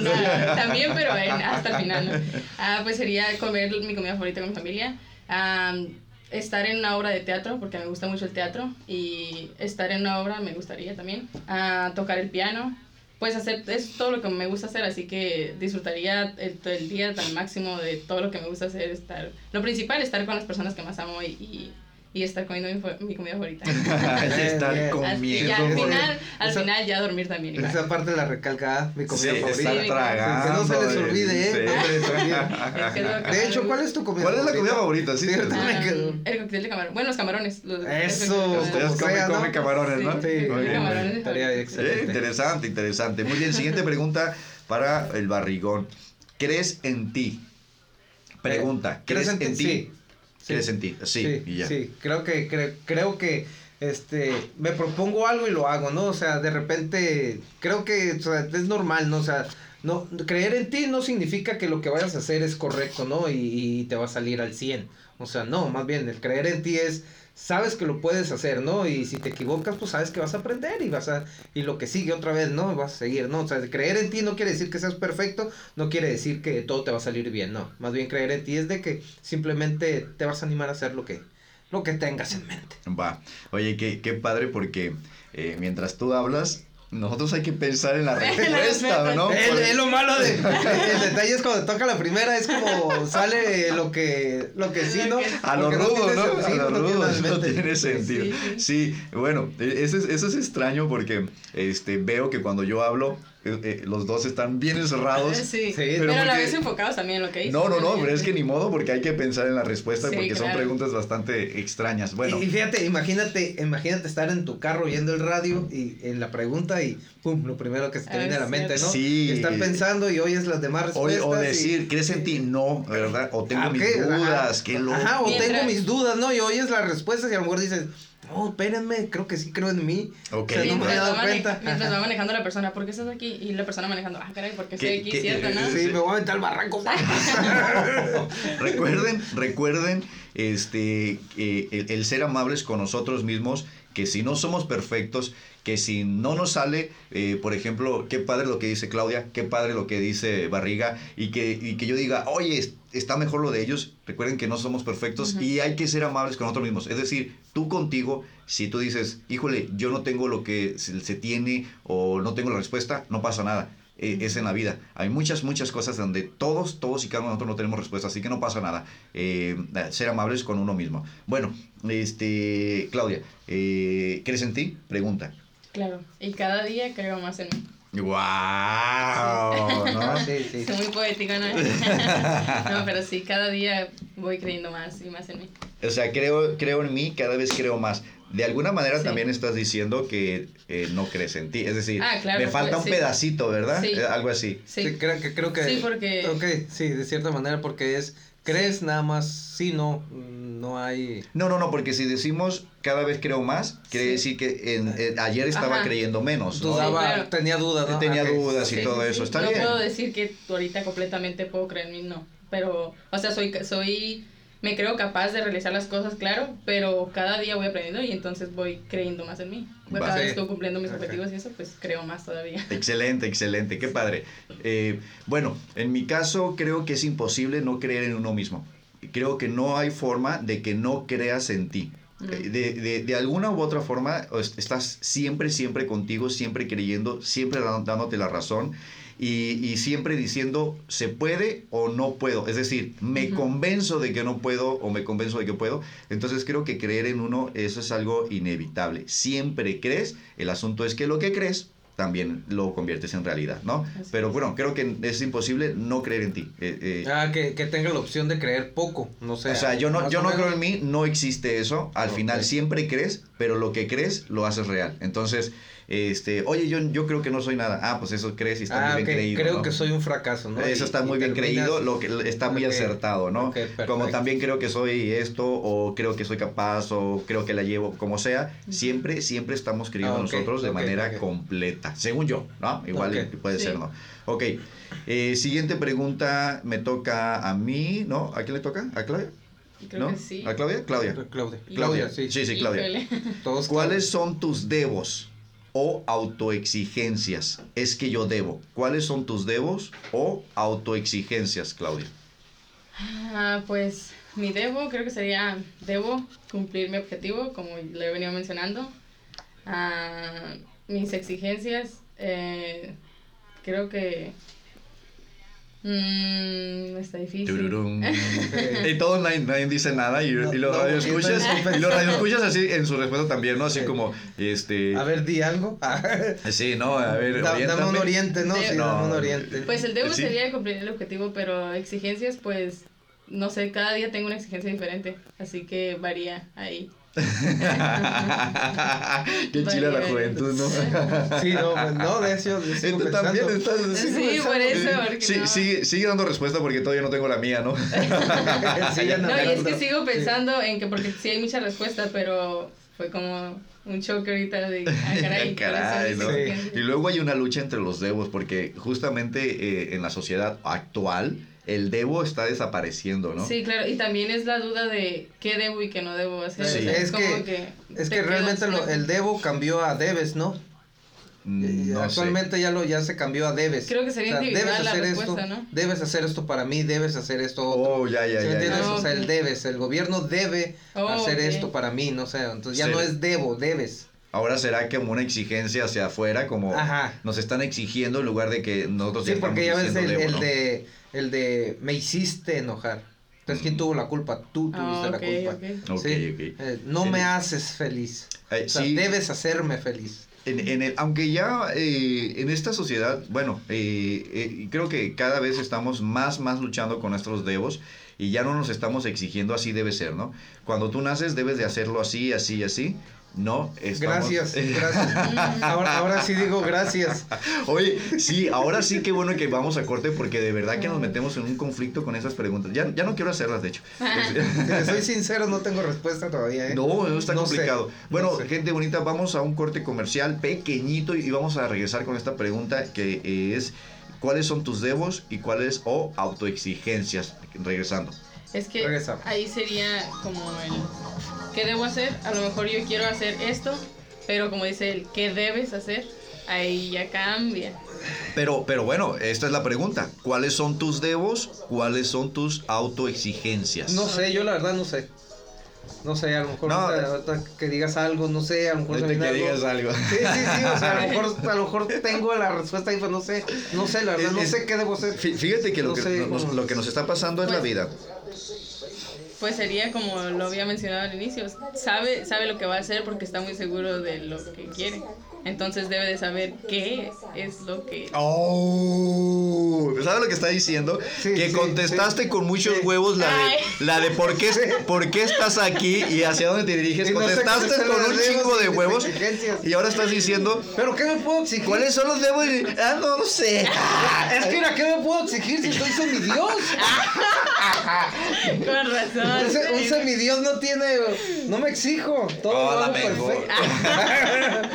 También, pero en- hasta el final, ¿no? Ah, pues sería comer mi comida favorita con mi familia. Am, estar en una obra de teatro, porque me gusta mucho el teatro. Y estar en una obra me gustaría también. Ah, tocar el piano. pues hacer, es todo lo que me gusta hacer, así que disfrutaría el, el día al máximo de todo lo que me gusta hacer, estar, lo principal, estar con las personas que más amo y, y, y estar comiendo mi, comida favorita. Estar comiendo. ya, al final, al Esa- final ya dormir también. igual. Esa parte la recalca, mi comida Sí, favorita. estar Sí, tragando. Que no se les olvide, ¿eh? Sí. No se les olvide. De hecho, ¿cuál es tu comida ¿Cuál es la favorita? comida favorita? Sí, Ah, quedó. el cóctel de camarón. Bueno, los camarones. los- Eso, el cóctel de Ustedes comen, sea, ¿no? comen camarones, ¿no? Sí, Sí, Muy bien. camarones. estaría Eh, excelente. interesante, interesante. Muy bien, siguiente pregunta para el barrigón. ¿Crees en ti? Pregunta, ¿crees en, ti? Sí. Sí. ¿Crees en ti? Sí, Sí, y ya. sí, creo que, cre- creo que este, me propongo algo y lo hago, ¿no? O sea, de repente, creo que o sea, es normal, ¿no? O sea, no, creer en ti no significa que lo que vayas a hacer es correcto, ¿no? Y, y te va a salir al 100. O sea, no, más bien, el creer en ti es, sabes que lo puedes hacer, ¿no? Y si te equivocas, pues sabes que vas a aprender y vas a, y lo que sigue otra vez, ¿no? Vas a seguir, ¿no? O sea, creer en ti no quiere decir que seas perfecto, no quiere decir que todo te va a salir bien, no. Más bien creer en ti es de que simplemente te vas a animar a hacer lo que, lo que tengas en mente. Va. Oye, qué, qué padre porque eh, mientras tú hablas, nosotros hay que pensar en la respuesta, ¿no? Es, lo malo de el detalle es cuando toca la primera es como sale lo que lo que sí no A lo rudo, ¿no? sí, A lo no rudo, no tiene sentido. Sí, sí. Sí, bueno, e- eso es, eso es extraño porque este, veo que cuando yo hablo, eh, eh, los dos están bien encerrados. Sí, Sí, pero, pero a la vez enfocados también en lo que dices. No, no, no, pero es que ni modo porque hay que pensar en la respuesta Sí, porque son preguntas bastante extrañas. Bueno, y, y fíjate imagínate imagínate estar en tu carro oyendo el radio y en la pregunta y pum lo primero que se te Ah, viene a la es mente no Sí. Y estar pensando y oyes las demás respuestas o decir, ¿crees en ti? No, ¿verdad? O tengo Ah, mis ok, ajá. dudas, qué loco. Ajá, o Mientras- tengo mis dudas, ¿no? Y oyes las respuestas y a lo mejor dices, no, espérenme, creo que sí creo en mí. Ok. O sea, no me había Mientras, dado cuenta. mientras va manejando la persona, ¿por qué estás aquí? Y la persona manejando, ah, caray, ¿por qué estoy ¿Qué- aquí? qué- ¿Cierto, no? Sí, me voy a aventar al barranco. recuerden, recuerden, este, eh, el, el ser amables con nosotros mismos, que si no somos perfectos, que si no nos sale, eh, por ejemplo, qué padre lo que dice Claudia, qué padre lo que dice Barriga, y que, y que yo diga, oye, es- está mejor lo de ellos, recuerden que no somos perfectos y hay que ser amables con nosotros mismos. Es decir, tú contigo, si tú dices, híjole, yo no tengo lo que se, tiene o no tengo la respuesta, no pasa nada. Eh, es en la vida. Hay muchas, muchas cosas donde todos, todos y cada uno de nosotros no tenemos respuesta, así que no pasa nada. Eh, ser amables con uno mismo. Bueno, este, Claudia, eh, ¿crees en ti? Pregunta. Claro, y cada día creo más en mí. ¡Wow! ¿no? Sí, sí. Soy muy poética, ¿no? no, pero sí, cada día voy creyendo más y más en mí. O sea, creo, creo en mí, cada vez creo más. De alguna manera Sí. también estás diciendo que eh, no crees en ti. Es decir, Ah, claro, me falta pues, un sí. pedacito, ¿verdad? Sí. Eh, algo así. Sí, Sí, creo que creo que Sí, porque- Ok, sí, de cierta manera porque es crees nada más sí no no hay No, no, no, porque si decimos cada vez creo más, quiere Sí. decir que en- eh, ayer estaba Ajá. creyendo menos. ¿no? dudaba, claro. tenía dudas, ¿no? Tenía Ah, dudas y Sí, todo sí, eso. sí. Está no bien. puedo decir que ahorita completamente puedo creer en mí, no. Pero, o sea, soy, soy, me creo capaz de realizar las cosas, claro, pero cada día voy aprendiendo y entonces voy creyendo más en mí. Va. Cada vez estoy cumpliendo mis objetivos y eso, pues creo más todavía. Excelente, excelente, qué padre. Eh, bueno, en mi caso creo que es imposible no creer en uno mismo. Creo que no hay forma de que no creas en ti. Mm. Eh, De, de- de alguna u otra forma es- estás siempre, siempre contigo, siempre creyendo, siempre dándote la razón y, y siempre diciendo se puede o no puedo. Es decir, me Ujú. convenzo de que no puedo o me convenzo de que puedo. Entonces creo que creer en uno, eso es algo inevitable. Siempre crees, el asunto es que lo que crees también lo conviertes en realidad, ¿no? Así Pero bueno, creo que es imposible no creer en ti. Eh, eh, Ah, que, que tenga la opción de creer poco, no sé. o sea, yo no, yo no creo en mí, no existe eso. Al final siempre crees, pero lo que crees lo haces real. Entonces, este, oye, yo, yo creo que no soy nada. Ah, pues eso crees y está Ah, muy ok, bien creído. creo ¿no? que soy un fracaso, ¿no? Eso está y muy bien terminas- creído, lo que está muy acertado, ¿no? como también creo que soy esto, o creo que soy capaz, o creo que la llevo, como sea, siempre, siempre estamos creyendo Ah, nosotros de manera completa, según yo, ¿no? Igual puede sí. ser, ¿no? Ok, eh, siguiente pregunta me toca a mí, ¿no? ¿A quién le toca? ¿A Claudia? Creo ¿No? que sí. ¿A Claudia? Claudia. Claudia. Claudia, sí. Sí, sí, Claudia. Todos ¿Cuáles son tus debos o autoexigencias? Es que yo debo. ¿Cuáles son tus debos o autoexigencias, Claudia? Ah, pues mi debo creo que sería, debo cumplir mi objetivo, como lo he venido mencionando. Ah, mis exigencias, eh, Creo que... Mmm, está difícil. Y todos nadie, nadie dice nada y, No, y los no, radioescuchas entonces- y los radioescuchas así en su respuesta también, ¿no? Así Sí. como este A ver, di algo. sí, no, a ver, Da- dame un oriente, ¿no? De- Sí, No. dame un oriente. Pues el debo Sí. sería cumplir el objetivo, pero exigencias, pues, no sé, cada día tengo una exigencia diferente, así que varía ahí. Qué chila la juventud, ¿no? Sí, no, pues, no, de hecho, yo sigo Tú también pensando. estás Sí, por eso, porque Sí, no. sigue, sigue dando respuesta porque todavía no tengo la mía, ¿no? Sí, ya No, y es que sigo pensando en que, porque sí hay mucha respuesta, pero fue como un choque ahorita de, ah, caray, Caray, ¿cuáles son ¿no? Sí. Y luego hay una lucha entre los devos, porque justamente eh, en la sociedad actual el debo está desapareciendo, ¿no? Sí, claro, y también es la duda de qué debo y qué no debo hacer. Sí. o sea, Es que- Es realmente lo- el debo cambió a debes, ¿no? Mm, sé. Actualmente ya lo ya se cambió a debes. Creo que sería individual debes la hacer respuesta, esto, ¿no? debes hacer esto para mí, debes hacer esto otro. Oh, ya, ya, ¿Sí me ya. entiendes? ya. O sea, el debes, el gobierno debe Oh, hacer esto para mí, no sé, entonces ya Sí. no es debo, debes. Ahora será como una exigencia hacia afuera, como Ajá. nos están exigiendo en lugar de que nosotros Sí, porque ya ves el, de el de me hiciste enojar. Entonces, ¿quién tuvo la culpa? Tú tuviste Ah, la ok, culpa. ok. Ok, Sí. ok. Eh, no Sí. me haces feliz. Eh, O sea, sí. debes hacerme feliz. En, en el, aunque ya eh, en esta sociedad, bueno, eh, eh, creo que cada vez estamos más, más luchando con nuestros devos y ya no nos estamos exigiendo así debe ser, ¿no? Cuando tú naces debes de hacerlo así, así, así. No, estamos- Gracias, gracias. Ahora, ahora sí digo gracias. Oye, sí, ahora sí que bueno que vamos a corte porque de verdad que nos metemos en un conflicto con esas preguntas. Ya, ya no quiero hacerlas, de hecho. Si soy sincero, no tengo respuesta todavía. ¿eh? No, eso está No sé, complicado. no bueno, sé. gente bonita, vamos a un corte comercial pequeñito y vamos a regresar con esta pregunta que es ¿cuáles son tus devos y cuáles o autoexigencias? Regresando. Es que Regresamos. ahí sería como el ¿qué debo hacer? A lo mejor yo quiero hacer esto, pero como dice él, ¿qué debes hacer? Ahí ya cambia. Pero, pero bueno, esta es la pregunta. ¿Cuáles son tus devos? ¿Cuáles son tus autoexigencias? No sé, yo la verdad no sé. No sé, a lo mejor No, ahorita- es- ahorita que digas algo, no sé, a lo mejor Ahorita que digas algo. Sí, sí, sí, o sea, a lo mejor, a lo mejor tengo la respuesta y pues no sé, no sé, la verdad, no sé qué debo hacer. Fí- Fíjate que lo, que, sé nos, cómo- lo que nos está pasando es la Pues- vida. Pues sería como lo había mencionado al inicio, sabe, sabe lo que va a hacer porque está muy seguro de lo que quiere. Entonces debe de saber qué es lo que... Oh, ¿sabes lo que está diciendo? Sí, que sí, contestaste sí. con muchos Sí. huevos la de, Ay. la de por qué, por qué estás aquí y hacia dónde te diriges. Y no sé contestaste con un chingo de huevos y ahora estás diciendo Pero ¿qué me puedo exigir? cuáles son los devos. Y- Ah, no, no sé. Es que mira, ¿qué me puedo exigir si soy semidios? Con razón. Un, se- un sí. semidios no tiene, no me exijo, todo lo Hola, hago perfecto.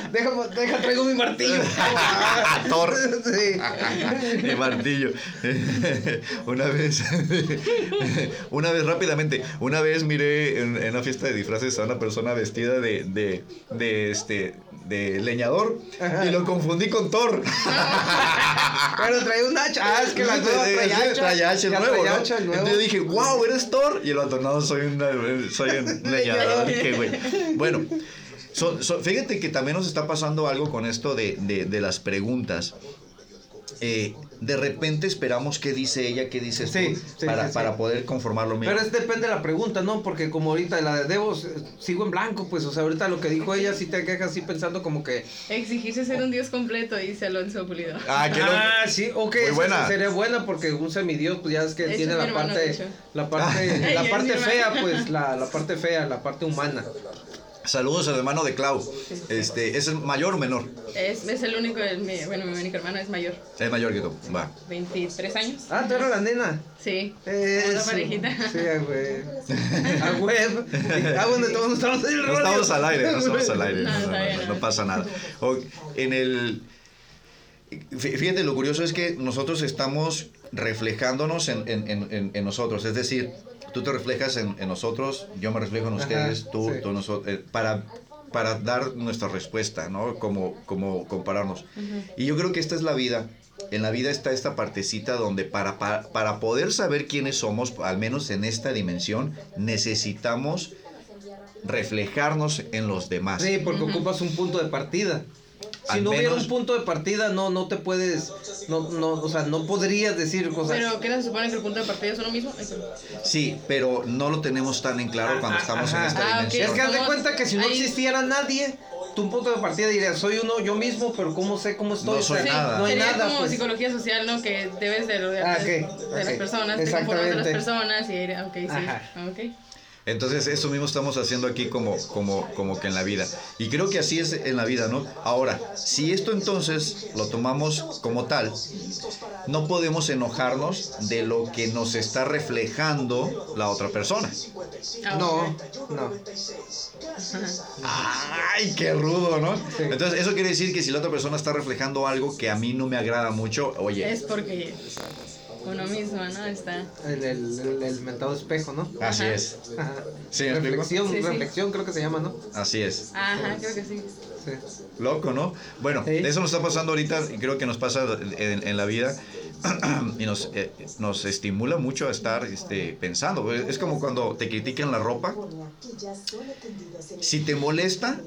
deja, deja, traigo mi martillo. Thor. Sí. Mi martillo. una vez, una vez rápidamente, una vez miré en, en una fiesta de disfraces a una persona vestida de, de, de este, de leñador y lo confundí con Thor. Pero trae un hacha. Ah, es que la nueva sí, hacha. nuevo, ¿no? nuevo. Entonces dije, wow, eres Thor. Y el otro, no, soy, una, soy un leñador. Dije, güey. Bueno, so- so- fíjate que también nos está pasando algo con esto de, de- de las preguntas. Eh, de repente esperamos qué dice ella, qué dices Sí, tú, sí, para, sí, sí. para poder conformar lo mismo. Pero es depende de la pregunta, ¿no? Porque como ahorita la de Debo, eh, sigo en blanco, pues, o sea, ahorita lo que dijo ella sí te quejas así pensando como que... Exigirse ser un dios completo, dice Alonso Pulido. Ah, qué Ah, sí, ok, Muy esa buena. sería buena porque un semidios, pues ya es que tiene la parte, la parte, la parte fea, pues, la, la parte fea, la parte humana. Saludos al hermano de Clau. Este, ¿Es el mayor o menor? Es, es el único, el- mi- bueno, mi único hermano es mayor, Es mayor que tú. Va. 23 años. Ah, tú eras la nena. Sí, Eso. una parejita. Sí, a web. A web. Ah, bueno, todos estamos en el No estamos al aire, no estamos al aire. No, No, no, está no, bien, no no. pasa nada. O- en el. fí- Fíjate, lo curioso es que nosotros estamos reflejándonos en- en- en- en nosotros. Es decir, tú te reflejas en, en nosotros, yo me reflejo en Ajá, ustedes, tú, sí. tú en nosotros, eh, para, para dar nuestra respuesta, ¿no? Como, como compararnos. Y yo creo que esta es la vida. En la vida está esta partecita donde para, para, para poder saber quiénes somos, al menos en esta dimensión, necesitamos reflejarnos en los demás. Sí, porque ocupas un punto de partida. Si no hubiera menos- un punto de partida, no, no te puedes, no, no, o sea, no podrías decir cosas. Pero, ¿qué se supone que el punto de partida es uno mismo? Sí, pero no lo tenemos tan en claro cuando estamos en Ajá. esta Ah, dimensión. Es que haz de cuenta que si no ahí- existiera nadie, tu punto de partida dirías, soy uno yo mismo, pero ¿cómo sé cómo estoy? No O sea, soy Sí, nada. No hay sería nada, como pues. psicología social, ¿no? Que debes de rodearte Ah, ok, de ok. las personas, te conformas de las personas y ir, ok, sí, Ajá. ok. Entonces, eso mismo estamos haciendo aquí como, como, como que en la vida. Y creo que así es en la vida, ¿no? Ahora, si esto entonces lo tomamos como tal, no podemos enojarnos de lo que nos está reflejando la otra persona. Ah, No, no. ¡Ay, qué rudo, ¿no? Entonces, eso quiere decir que si la otra persona está reflejando algo que a mí no me agrada mucho, oye, Es porque uno mismo, ¿no? Está. El, el, el mentado espejo, ¿no? así Ajá. es. Ajá. ¿Sí reflexión, Sí, sí. reflexión creo que se llama, ¿no? Así es. Ajá, creo que sí. Sí. Loco, ¿no? Bueno, Sí. eso nos está pasando ahorita y creo que nos pasa en, en la vida y nos, eh, nos estimula mucho a estar este, pensando. Es como cuando te critican la ropa. Si te molesta,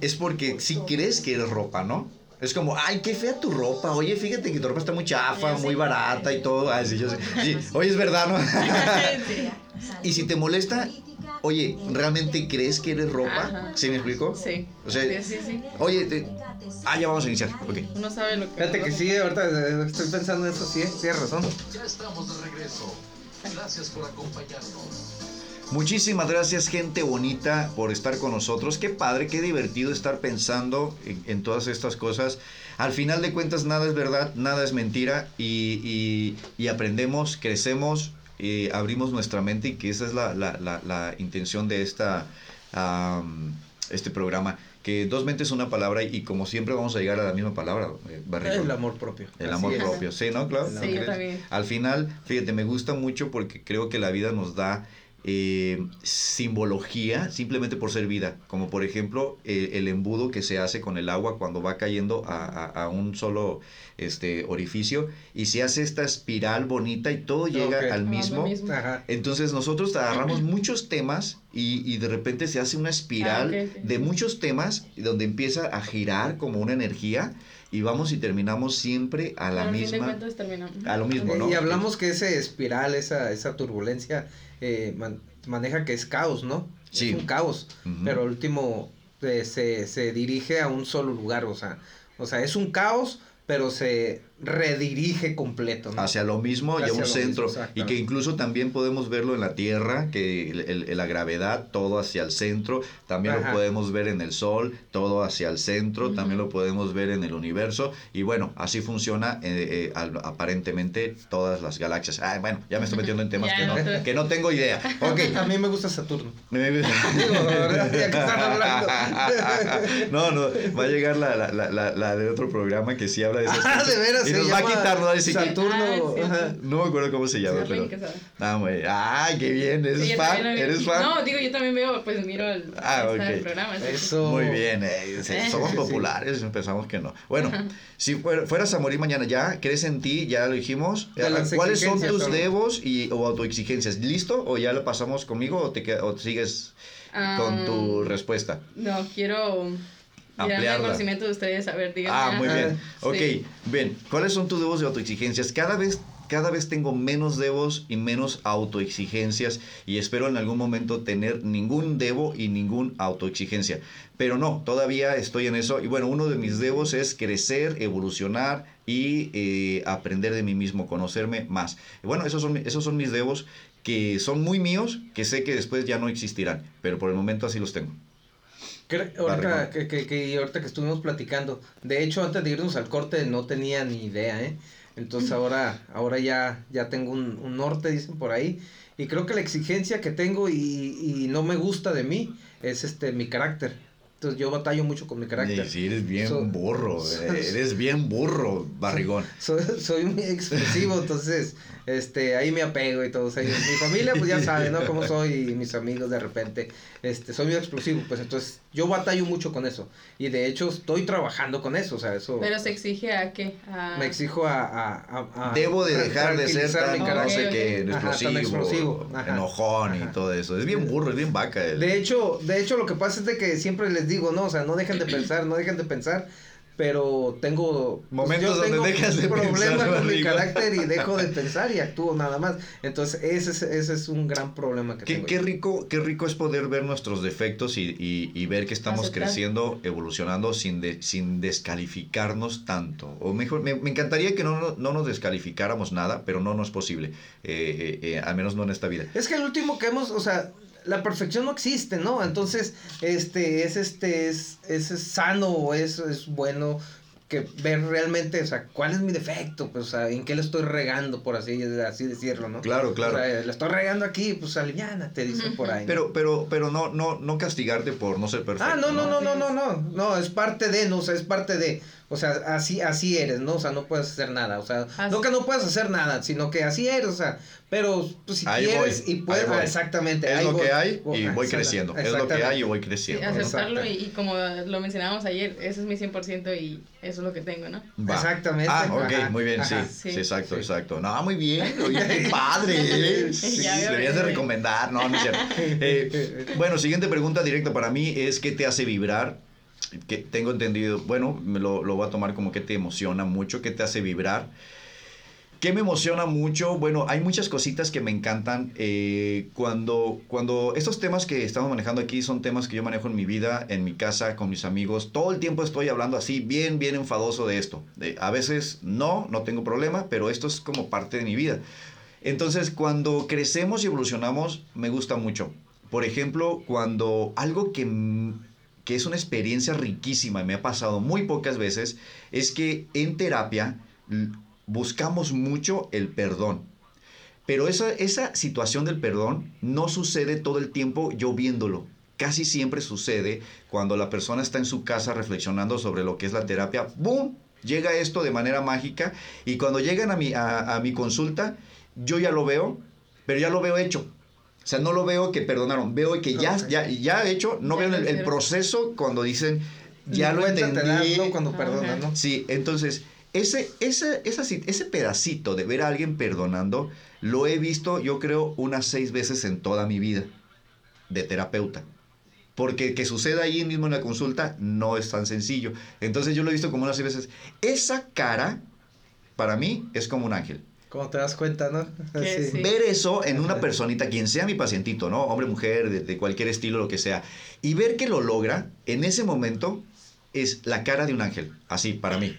es porque si crees que eres ropa, ¿no? Es como, ay, qué fea tu ropa. Oye, fíjate que tu ropa está muy chafa, Sí. muy barata y todo. Ay, sí, yo Oye, es verdad, ¿no? Sí. y si te molesta, oye, ¿realmente crees que eres ropa? Ajá. ¿Sí me explico? Sí. O sea, sí, sí, sí. Oye, te- ah, ya vamos a iniciar. Ok. Uno sabe lo que. Fíjate que sí, ahorita eh, estoy pensando en eso, sí, tienes razón. Ya estamos de regreso. Gracias por acompañarnos. Muchísimas gracias, gente bonita, por estar con nosotros. Qué padre, qué divertido estar pensando en, en todas estas cosas. Al final de cuentas, nada es verdad, nada es mentira y, y- y aprendemos, crecemos, eh, abrimos nuestra mente y que esa es la, la- la- la intención de esta, am, este programa. Que dos mentes una palabra y como siempre vamos a llegar a la misma palabra, eh, Barrigón. El amor propio. El Así amor es. propio, sí, ¿no? Claro. Sí, yo también. Al final, fíjate, me gusta mucho porque creo que la vida nos da eh, simbología simplemente por ser vida. Como por ejemplo eh, el embudo que se hace con el agua cuando va cayendo a, a- a un solo este, orificio y se hace esta espiral bonita y todo llega al Ah, mismo. Entonces nosotros agarramos muchos temas y, y de repente se hace una espiral Ah, de muchos temas donde empieza a girar como una energía y vamos y terminamos siempre a la Pero al fin de misma cuentas terminamos. a lo mismo, ¿no? Y hablamos que ese espiral, esa, esa turbulencia, eh, man- maneja que es caos, ¿no? Sí. Es un caos, pero al último eh, se, se dirige a un solo lugar, o sea, o sea, es un caos, pero se redirige completo, ¿no? hacia lo mismo y a Hacia un centro mismo, y que incluso también podemos verlo en la Tierra que el- el- la gravedad todo hacia el centro también Ajá. lo podemos ver en el Sol todo hacia el centro también lo podemos ver en el universo y bueno así funciona eh, eh, al- aparentemente todas las galaxias ah, bueno ya me estoy metiendo en temas que, no, que no tengo idea ok A mí me gusta Saturno. Me- Digo, ¿verdad? Ya que están hablando. no, no, va a llegar la, la, la, la- la de otro programa que sí habla de esas Ah, cosas. de veras, Y se nos va a quitar, ¿no? Va a decir que- Saturno. Ah, sí. ajá. no me acuerdo cómo se llama, Sí, pero. Ah, Ay, qué bien, ¿eres Sí, fan? ¿Eres fan? No, digo, yo también veo, pues miro el, Ah, está el programa. Eso. Muy bien, eh, sí, Eh. somos Sí, sí. populares, pensamos que no. Bueno, si fuer- fueras a morir mañana, ¿ya crees en ti? ¿Ya lo dijimos? Las ¿Cuáles son tus pero- debos y, o autoexigencias? ¿Listo? ¿O ya lo pasamos conmigo o, te, o sigues con tu Ah, respuesta? No, quiero Ampliarla. el conocimiento de ustedes. A ver, díganme. Ah, muy bien. Ok, Sí. bien. ¿Cuáles son tus debos y autoexigencias? Cada vez, cada vez tengo menos debos y menos autoexigencias y espero en algún momento tener ningún debo y ningún autoexigencia. Pero no, todavía estoy en eso. Y bueno, uno de mis debos es crecer, evolucionar y eh, aprender de mí mismo, conocerme más. Y bueno, esos son, esos son mis debos que son muy míos, que sé que después ya no existirán, pero por el momento así los tengo. Cre- Ahorita que, que, que ahorita que estuvimos platicando, de hecho antes de irnos al corte no tenía ni idea, ¿eh? Entonces ahora, ahora ya, ya tengo un, un norte, dicen por ahí, y creo que la exigencia que tengo y, y no me gusta de mí es este mi carácter. Entonces yo batallo mucho con mi carácter. Sí, eres bien So- burro, eh, eres bien burro, barrigón. Soy, soy muy expresivo, entonces este ahí me apego y todo. O sea, mi familia pues ya sabe, ¿no? Cómo soy y mis amigos de repente. Este, soy muy explosivo, pues entonces yo batallo mucho con eso. Y de hecho estoy trabajando con eso, o sea, eso Pero se exige a qué? A... me exijo a... a, a- a Debo de dejar de ser tan, mi no carácter. sé qué, ok. Ajá, tan explosivo, explosivo, ajá. enojón y todo eso. Es bien burro, es bien vaca. el- De hecho, de hecho lo que pasa es de que siempre les digo, no, o sea, no dejen de pensar, no dejen de pensar, pero tengo pues, Momentos yo donde tengo dejas de un problema pensar, con mi carácter y dejo de pensar y actúo nada más. Entonces, ese es, ese es un gran problema que Qué, tengo. qué rico, qué rico es poder ver nuestros defectos y, y- y ver que estamos Aceptar. creciendo, evolucionando sin, de- sin descalificarnos tanto. O mejor, me, me encantaría que no, no, no nos descalificáramos nada, pero no, no es posible. Eh, eh, eh, al menos no en esta vida. Es que el último que hemos, o sea, la perfección no existe, ¿no? Entonces, este, es este, es, es, es sano o es, es bueno que ver realmente, o sea, cuál es mi defecto, pues, o sea, en qué le estoy regando, por así, así decirlo, ¿no? Claro, claro. O sea, le estoy regando aquí, pues, aliviana, te dicen por ahí. ¿no? Pero, pero, pero no, no, no castigarte por no ser perfecto. Ah, no, no, no, no, no, no, no, es parte de, no, o sea, es parte de, o sea, así, así eres, ¿no? O sea, no puedes hacer nada, o sea, Así- no que no puedes hacer nada, sino que así eres, o sea, pero pues, si Ahí quieres voy, y puedes, ahí voy. ah, exactamente. Es ahí lo voy. que hay y voy creciendo. Es lo que hay y voy Sí, creciendo. ¿no? aceptarlo y, como lo mencionábamos ayer, ese es mi 100% y eso es lo que tengo, ¿no? Va. Exactamente. Ah, ok, Ajá, muy bien, sí, sí, Sí. exacto, Sí. exacto. No, muy bien, oye, qué padre, ¿eh? Sí, veo, deberías de recomendar, no, no es cierto. Eh, bueno, siguiente pregunta directa para mí es ¿qué te hace vibrar? Que tengo entendido, bueno, lo, lo voy a tomar como que te emociona mucho, ¿qué te hace vibrar? ¿Qué me emociona mucho? Bueno, hay muchas cositas que me encantan. eh, cuando, cuando estos temas que estamos manejando aquí son temas que yo manejo en mi vida, en mi casa, con mis amigos, todo el tiempo estoy hablando así, bien, bien enfadoso de esto. A veces no, no tengo problema, pero esto es como parte de mi vida. Entonces, cuando crecemos y evolucionamos, me gusta mucho. Por ejemplo, cuando algo que, que es una experiencia riquísima y me ha pasado muy pocas veces, es que en terapia buscamos mucho el perdón. Pero esa, esa situación del perdón no sucede todo el tiempo yo viéndolo. Casi siempre sucede cuando la persona está en su casa reflexionando sobre lo que es la terapia. ¡Boom! Llega esto de manera mágica y cuando llegan a mi, a mi consulta, yo ya lo veo, pero ya lo veo hecho. O sea, no lo veo que perdonaron, veo que ya, Ok. ya, ya hecho, no Ya veo el, proceso cuando dicen, ya lo entendí. ¿no? Cuando Ajá. perdonas, ¿no? Sí, entonces, ese, ese, esa ese pedacito de ver a alguien perdonando, lo he visto, yo creo, unas seis veces en toda mi vida de terapeuta. Porque que suceda ahí mismo en la consulta no es tan sencillo. Entonces yo lo he visto como unas seis veces. Esa cara, para mí, es como un ángel. Como te das cuenta, ¿no? Sí. Ver eso en una personita, quien sea mi pacientito, ¿no? Hombre, mujer, de, de cualquier estilo, lo que sea. Y ver que lo logra, en ese momento, es la cara de un ángel. Así, para mí.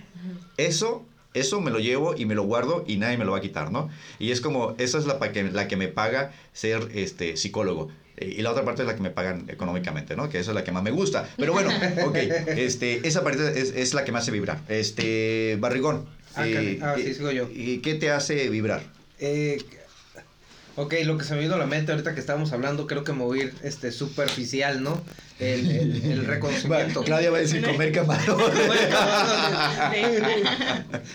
Eso, eso me lo llevo y me lo guardo y nadie me lo va a quitar, ¿no? Y es como, esa es la, pa- que, la que me paga ser este, psicólogo. Eh, Y la otra parte es la que me pagan económicamente, ¿no? Que esa es la que más me gusta. Pero bueno, ok. Este, esa parte es, es la que me hace vibrar. Este, Barrigón. Ah, eh, ah, sí, sigo yo. ¿Y qué te hace vibrar? Eh, ok, lo que se me vino a la mente ahorita que estábamos hablando, creo que ir este, superficial, ¿no? El, el, el reconocimiento. Claudia va a decir comer camarón.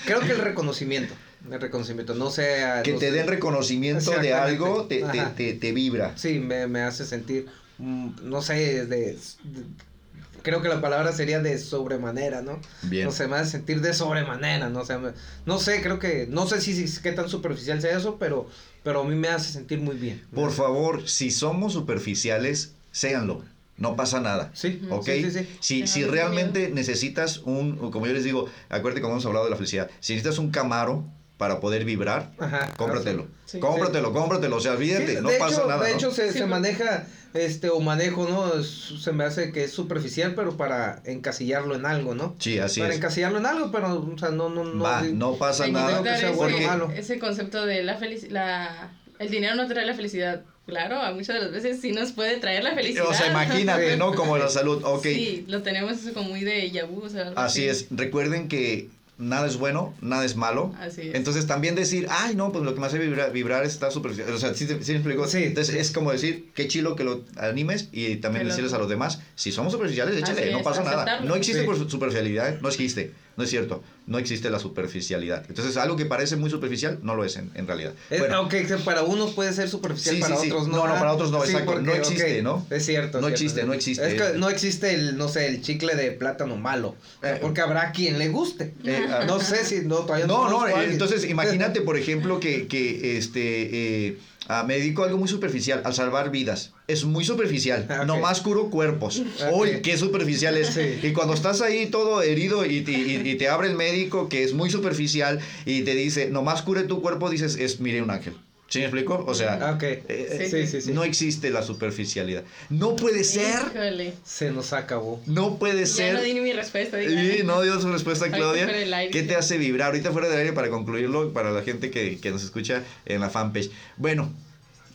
Creo que el reconocimiento. El reconocimiento. No sé. que los- te den reconocimiento de algo te, te, te, te vibra. Sí, me, me hace sentir. mm, no sé, de, de- Creo que la palabra sería de sobremanera, ¿no? Bien. No sé, me hace sentir de sobremanera, ¿no? O sea, me- no sé, creo que. No sé si, si qué tan superficial sea eso, pero, pero a mí me hace sentir muy bien. Por favor, si somos superficiales, séanlo. No pasa nada. Sí, ¿Ok? sí, sí, sí. Si, si realmente necesitas un, como yo les digo, acuérdate como hemos hablado de la felicidad, si necesitas un camaro para poder vibrar, Ajá. cómpratelo. Sí. Cómpratelo, cómpratelo. O sea, olvídate, Sí, no pasa hecho, nada. De ¿no? hecho, se, Sí, se porque- maneja, este, o manejo, ¿no? Es- Se me hace que es superficial, pero para encasillarlo en algo, ¿no? Sí, así para es. encasillarlo en algo, pero, o sea, no, no, no. Va, no pasa nada. que sea ese, bueno o malo. ese concepto de la felicidad, el dinero no trae la felicidad. Claro, a muchas de las veces sí nos puede traer la felicidad. O sea, imagínate, ¿no? Como la salud. Ok. Sí, lo tenemos eso como muy de yabú, o sea, Así es. Recuerden que nada es bueno, nada es malo. Así es. Entonces también decir, ay, no, pues lo que me hace vibrar, vibrar está superficial. O sea, sí, sí me explico. Sí, Entonces sí. es como decir, qué chilo que lo animes y también lo- decirles a los demás, si somos superficiales, échale, Así no es, pasa nada. No existe Sí. superficialidad, no existe. No es cierto. No existe la superficialidad. Entonces algo que parece muy superficial no lo es en, en realidad. Es- Bueno, aunque que para unos puede ser superficial, Sí, para sí, sí. otros no. No, no, para otros no, exacto. No existe, ¿no? Es cierto. No es cierto. existe, no existe. Es que no existe el, no sé, el chicle de plátano malo. O sea, Eh, porque habrá quien le guste. Eh, ah, no sé si no todavía No, no, eh, alguien. entonces imagínate, por ejemplo, que, que este, eh, ah, me dedico a algo muy superficial, al salvar vidas. es muy superficial. Ah, ok. Nomás curo cuerpos. Ok. Uy, qué superficial es. Sí. Y cuando estás ahí todo herido y, te- y- y te abre el médico que es muy superficial y te dice, nomás cure tu cuerpo, dices, es mire un ángel. ¿Sí me explico? O sea, Ah, eh, Sí, sí, sí. no existe la superficialidad. No puede ser. Híjole. Se nos acabó. No puede Ya ser. no di ni mi respuesta. no dio su respuesta Claudia. aire, ¿Qué te hace vibrar? Ahorita fuera del aire para concluirlo, para la gente que, que nos escucha en la fanpage. Bueno,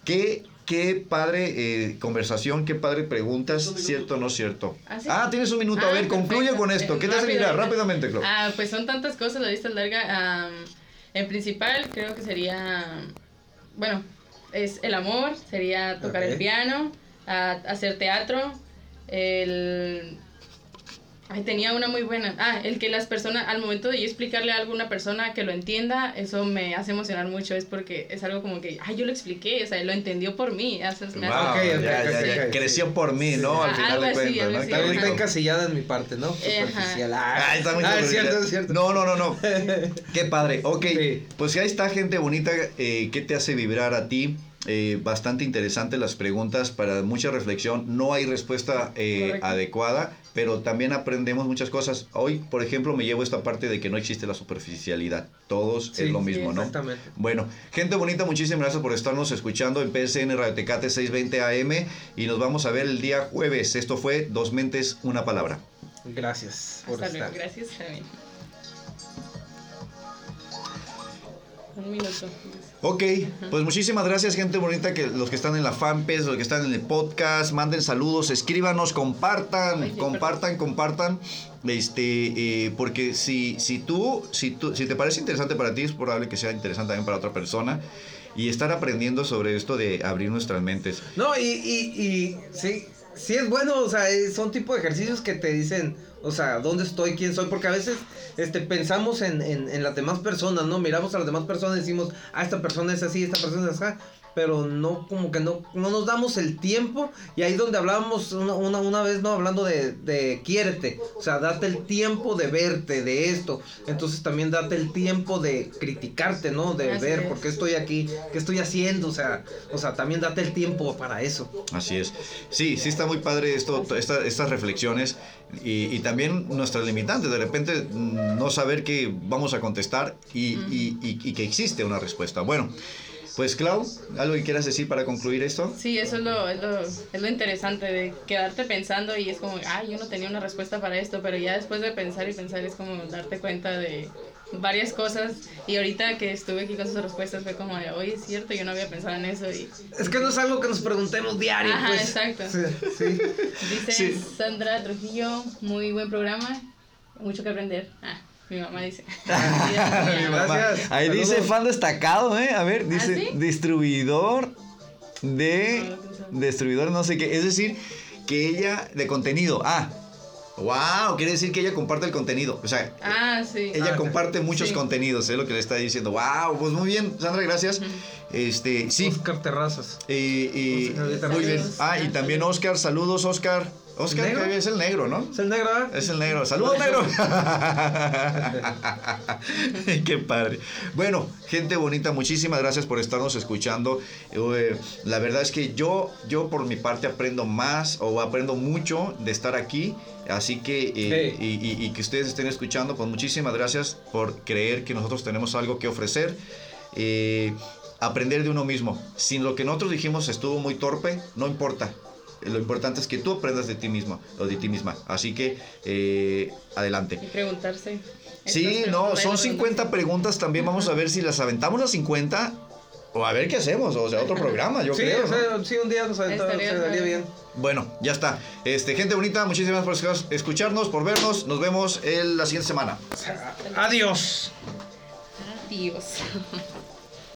qué, qué padre eh, conversación, qué padre preguntas, ¿cierto o no cierto? ¿Ah, sí? tienes un minuto. a Ah, ver, concluye perfecto. con esto. ¿Qué te hace ahorita. Rápidamente, Claudia. Ah, pues son tantas cosas, la lista es larga. Am, en principal, creo que sería. Bueno, es el amor, sería tocar el piano, a- hacer teatro, el. Ay, tenía una muy buena. Ah, el que las personas, al momento de yo explicarle a alguna persona que lo entienda, eso me hace emocionar mucho. Es porque es algo como que, ay, yo lo expliqué, o sea, lo entendió por mí. Eso me hace- Wow, ok, ok, ya, ya, ok, ya. ok, Creció por mí, ¿no? Al Ah, final algo de así, cuentas, algo ¿no? está rico. encasillada en mi parte, ¿no? Superficial. Ah, está muy Ah, es cierto, es cierto. No, no, no, no. Qué padre. Ok, Sí. pues ya está gente bonita. Eh, ¿Qué te hace vibrar a ti? Eh, bastante interesante las preguntas para mucha reflexión. No hay respuesta eh, adecuada, pero también aprendemos muchas cosas. Hoy, por ejemplo, me llevo esta parte de que no existe la superficialidad. Todos Sí, es lo sí, mismo, ¿no? Exactamente. Bueno, gente bonita, muchísimas gracias por estarnos escuchando en PSN Radio Tecate 620 AM y nos vamos a ver el día jueves. Esto fue Dos Mentes, una palabra. Gracias por Hasta luego, estar. gracias también. Un minuto. Ok, pues muchísimas gracias gente bonita, que los que están en la fanpage, los que están en el podcast, manden saludos, escríbanos, compartan, Ay, sí, compartan, compartan, este, eh, porque si, si tú, si tú, si te parece interesante para ti, es probable que sea interesante también para otra persona y estar aprendiendo sobre esto de abrir nuestras mentes. No, y, y, y sí, sí es bueno, o sea, son tipo de ejercicios que te dicen, o sea, dónde estoy, quién soy, porque a veces este, pensamos en, en, en las demás personas, ¿no? Miramos a las demás personas y decimos, ah, esta persona es así, esta persona es así, pero no, como que no, no nos damos el tiempo, y ahí donde hablábamos una, una, una vez, ¿no? Hablando de, de quiérete, o sea, date el tiempo de verte, de esto, entonces también date el tiempo de criticarte, ¿no? De Así ver es. por qué estoy aquí, qué estoy haciendo, o sea, o sea, también date el tiempo para eso. Así es. Sí, sí está muy padre esto, esta- estas reflexiones y, y también nuestras limitantes. De repente mm, no saber que vamos a contestar y, y- y- y que existe una respuesta. Bueno, pues Clau, ¿algo que quieras decir para concluir esto? Sí, eso es lo, es lo, es lo interesante de quedarte pensando y es como, ay, yo no tenía una respuesta para esto, pero ya después de pensar y pensar es como darte cuenta de varias cosas y ahorita que estuve aquí con sus respuestas fue como, de, oye, es cierto, yo no había pensado en eso y Es que no es algo que nos preguntemos diario, Ajá, pues. exacto. Sí, sí. dice Sí. Sandra Trujillo, muy buen programa, mucho que aprender. Ah, mi mamá dice. Mi mamá. Gracias. Ahí Saludos. dice fan destacado, ¿eh? A ver, dice sí? distribuidor de... Distribuidor no sé qué. Es decir, que ella... De contenido. Ah. Wow, quiere decir que ella comparte el contenido. O sea, Ah, sí. ella Ah, comparte muchos sí. contenidos, es lo que le está diciendo. Wow, pues muy bien, Sandra, gracias. Este, sí. Oscar Terrazas. Muy bien. Ah, y también Oscar, saludos, Oscar. Oscar ¿Negro? es el negro, ¿no? ¿Es el negro? ah? Es el negro. ¡Saludos, negro! ¡Qué padre! Bueno, gente bonita, muchísimas gracias por estarnos escuchando. Eh, la verdad es que yo, yo por mi parte aprendo más o aprendo mucho de estar aquí. Así que, eh, Sí. y, y- y que ustedes estén escuchando, pues muchísimas gracias por creer que nosotros tenemos algo que ofrecer. Eh, aprender de uno mismo. Sin lo que nosotros dijimos estuvo muy torpe, no importa. Lo importante es que tú aprendas de ti mismo o de ti misma. Así que, eh, adelante. Y preguntarse. Sí, no, son hay que 50 preguntas. También vamos a ver si las aventamos las 50 o a ver qué hacemos. O sea, otro programa, yo sí, creo. o sí, un día nos aventamos, se daría bien. bien. Bueno, ya está. Este, gente bonita, muchísimas gracias por escucharnos, por vernos. Nos vemos el- la siguiente semana. Adiós. Adiós.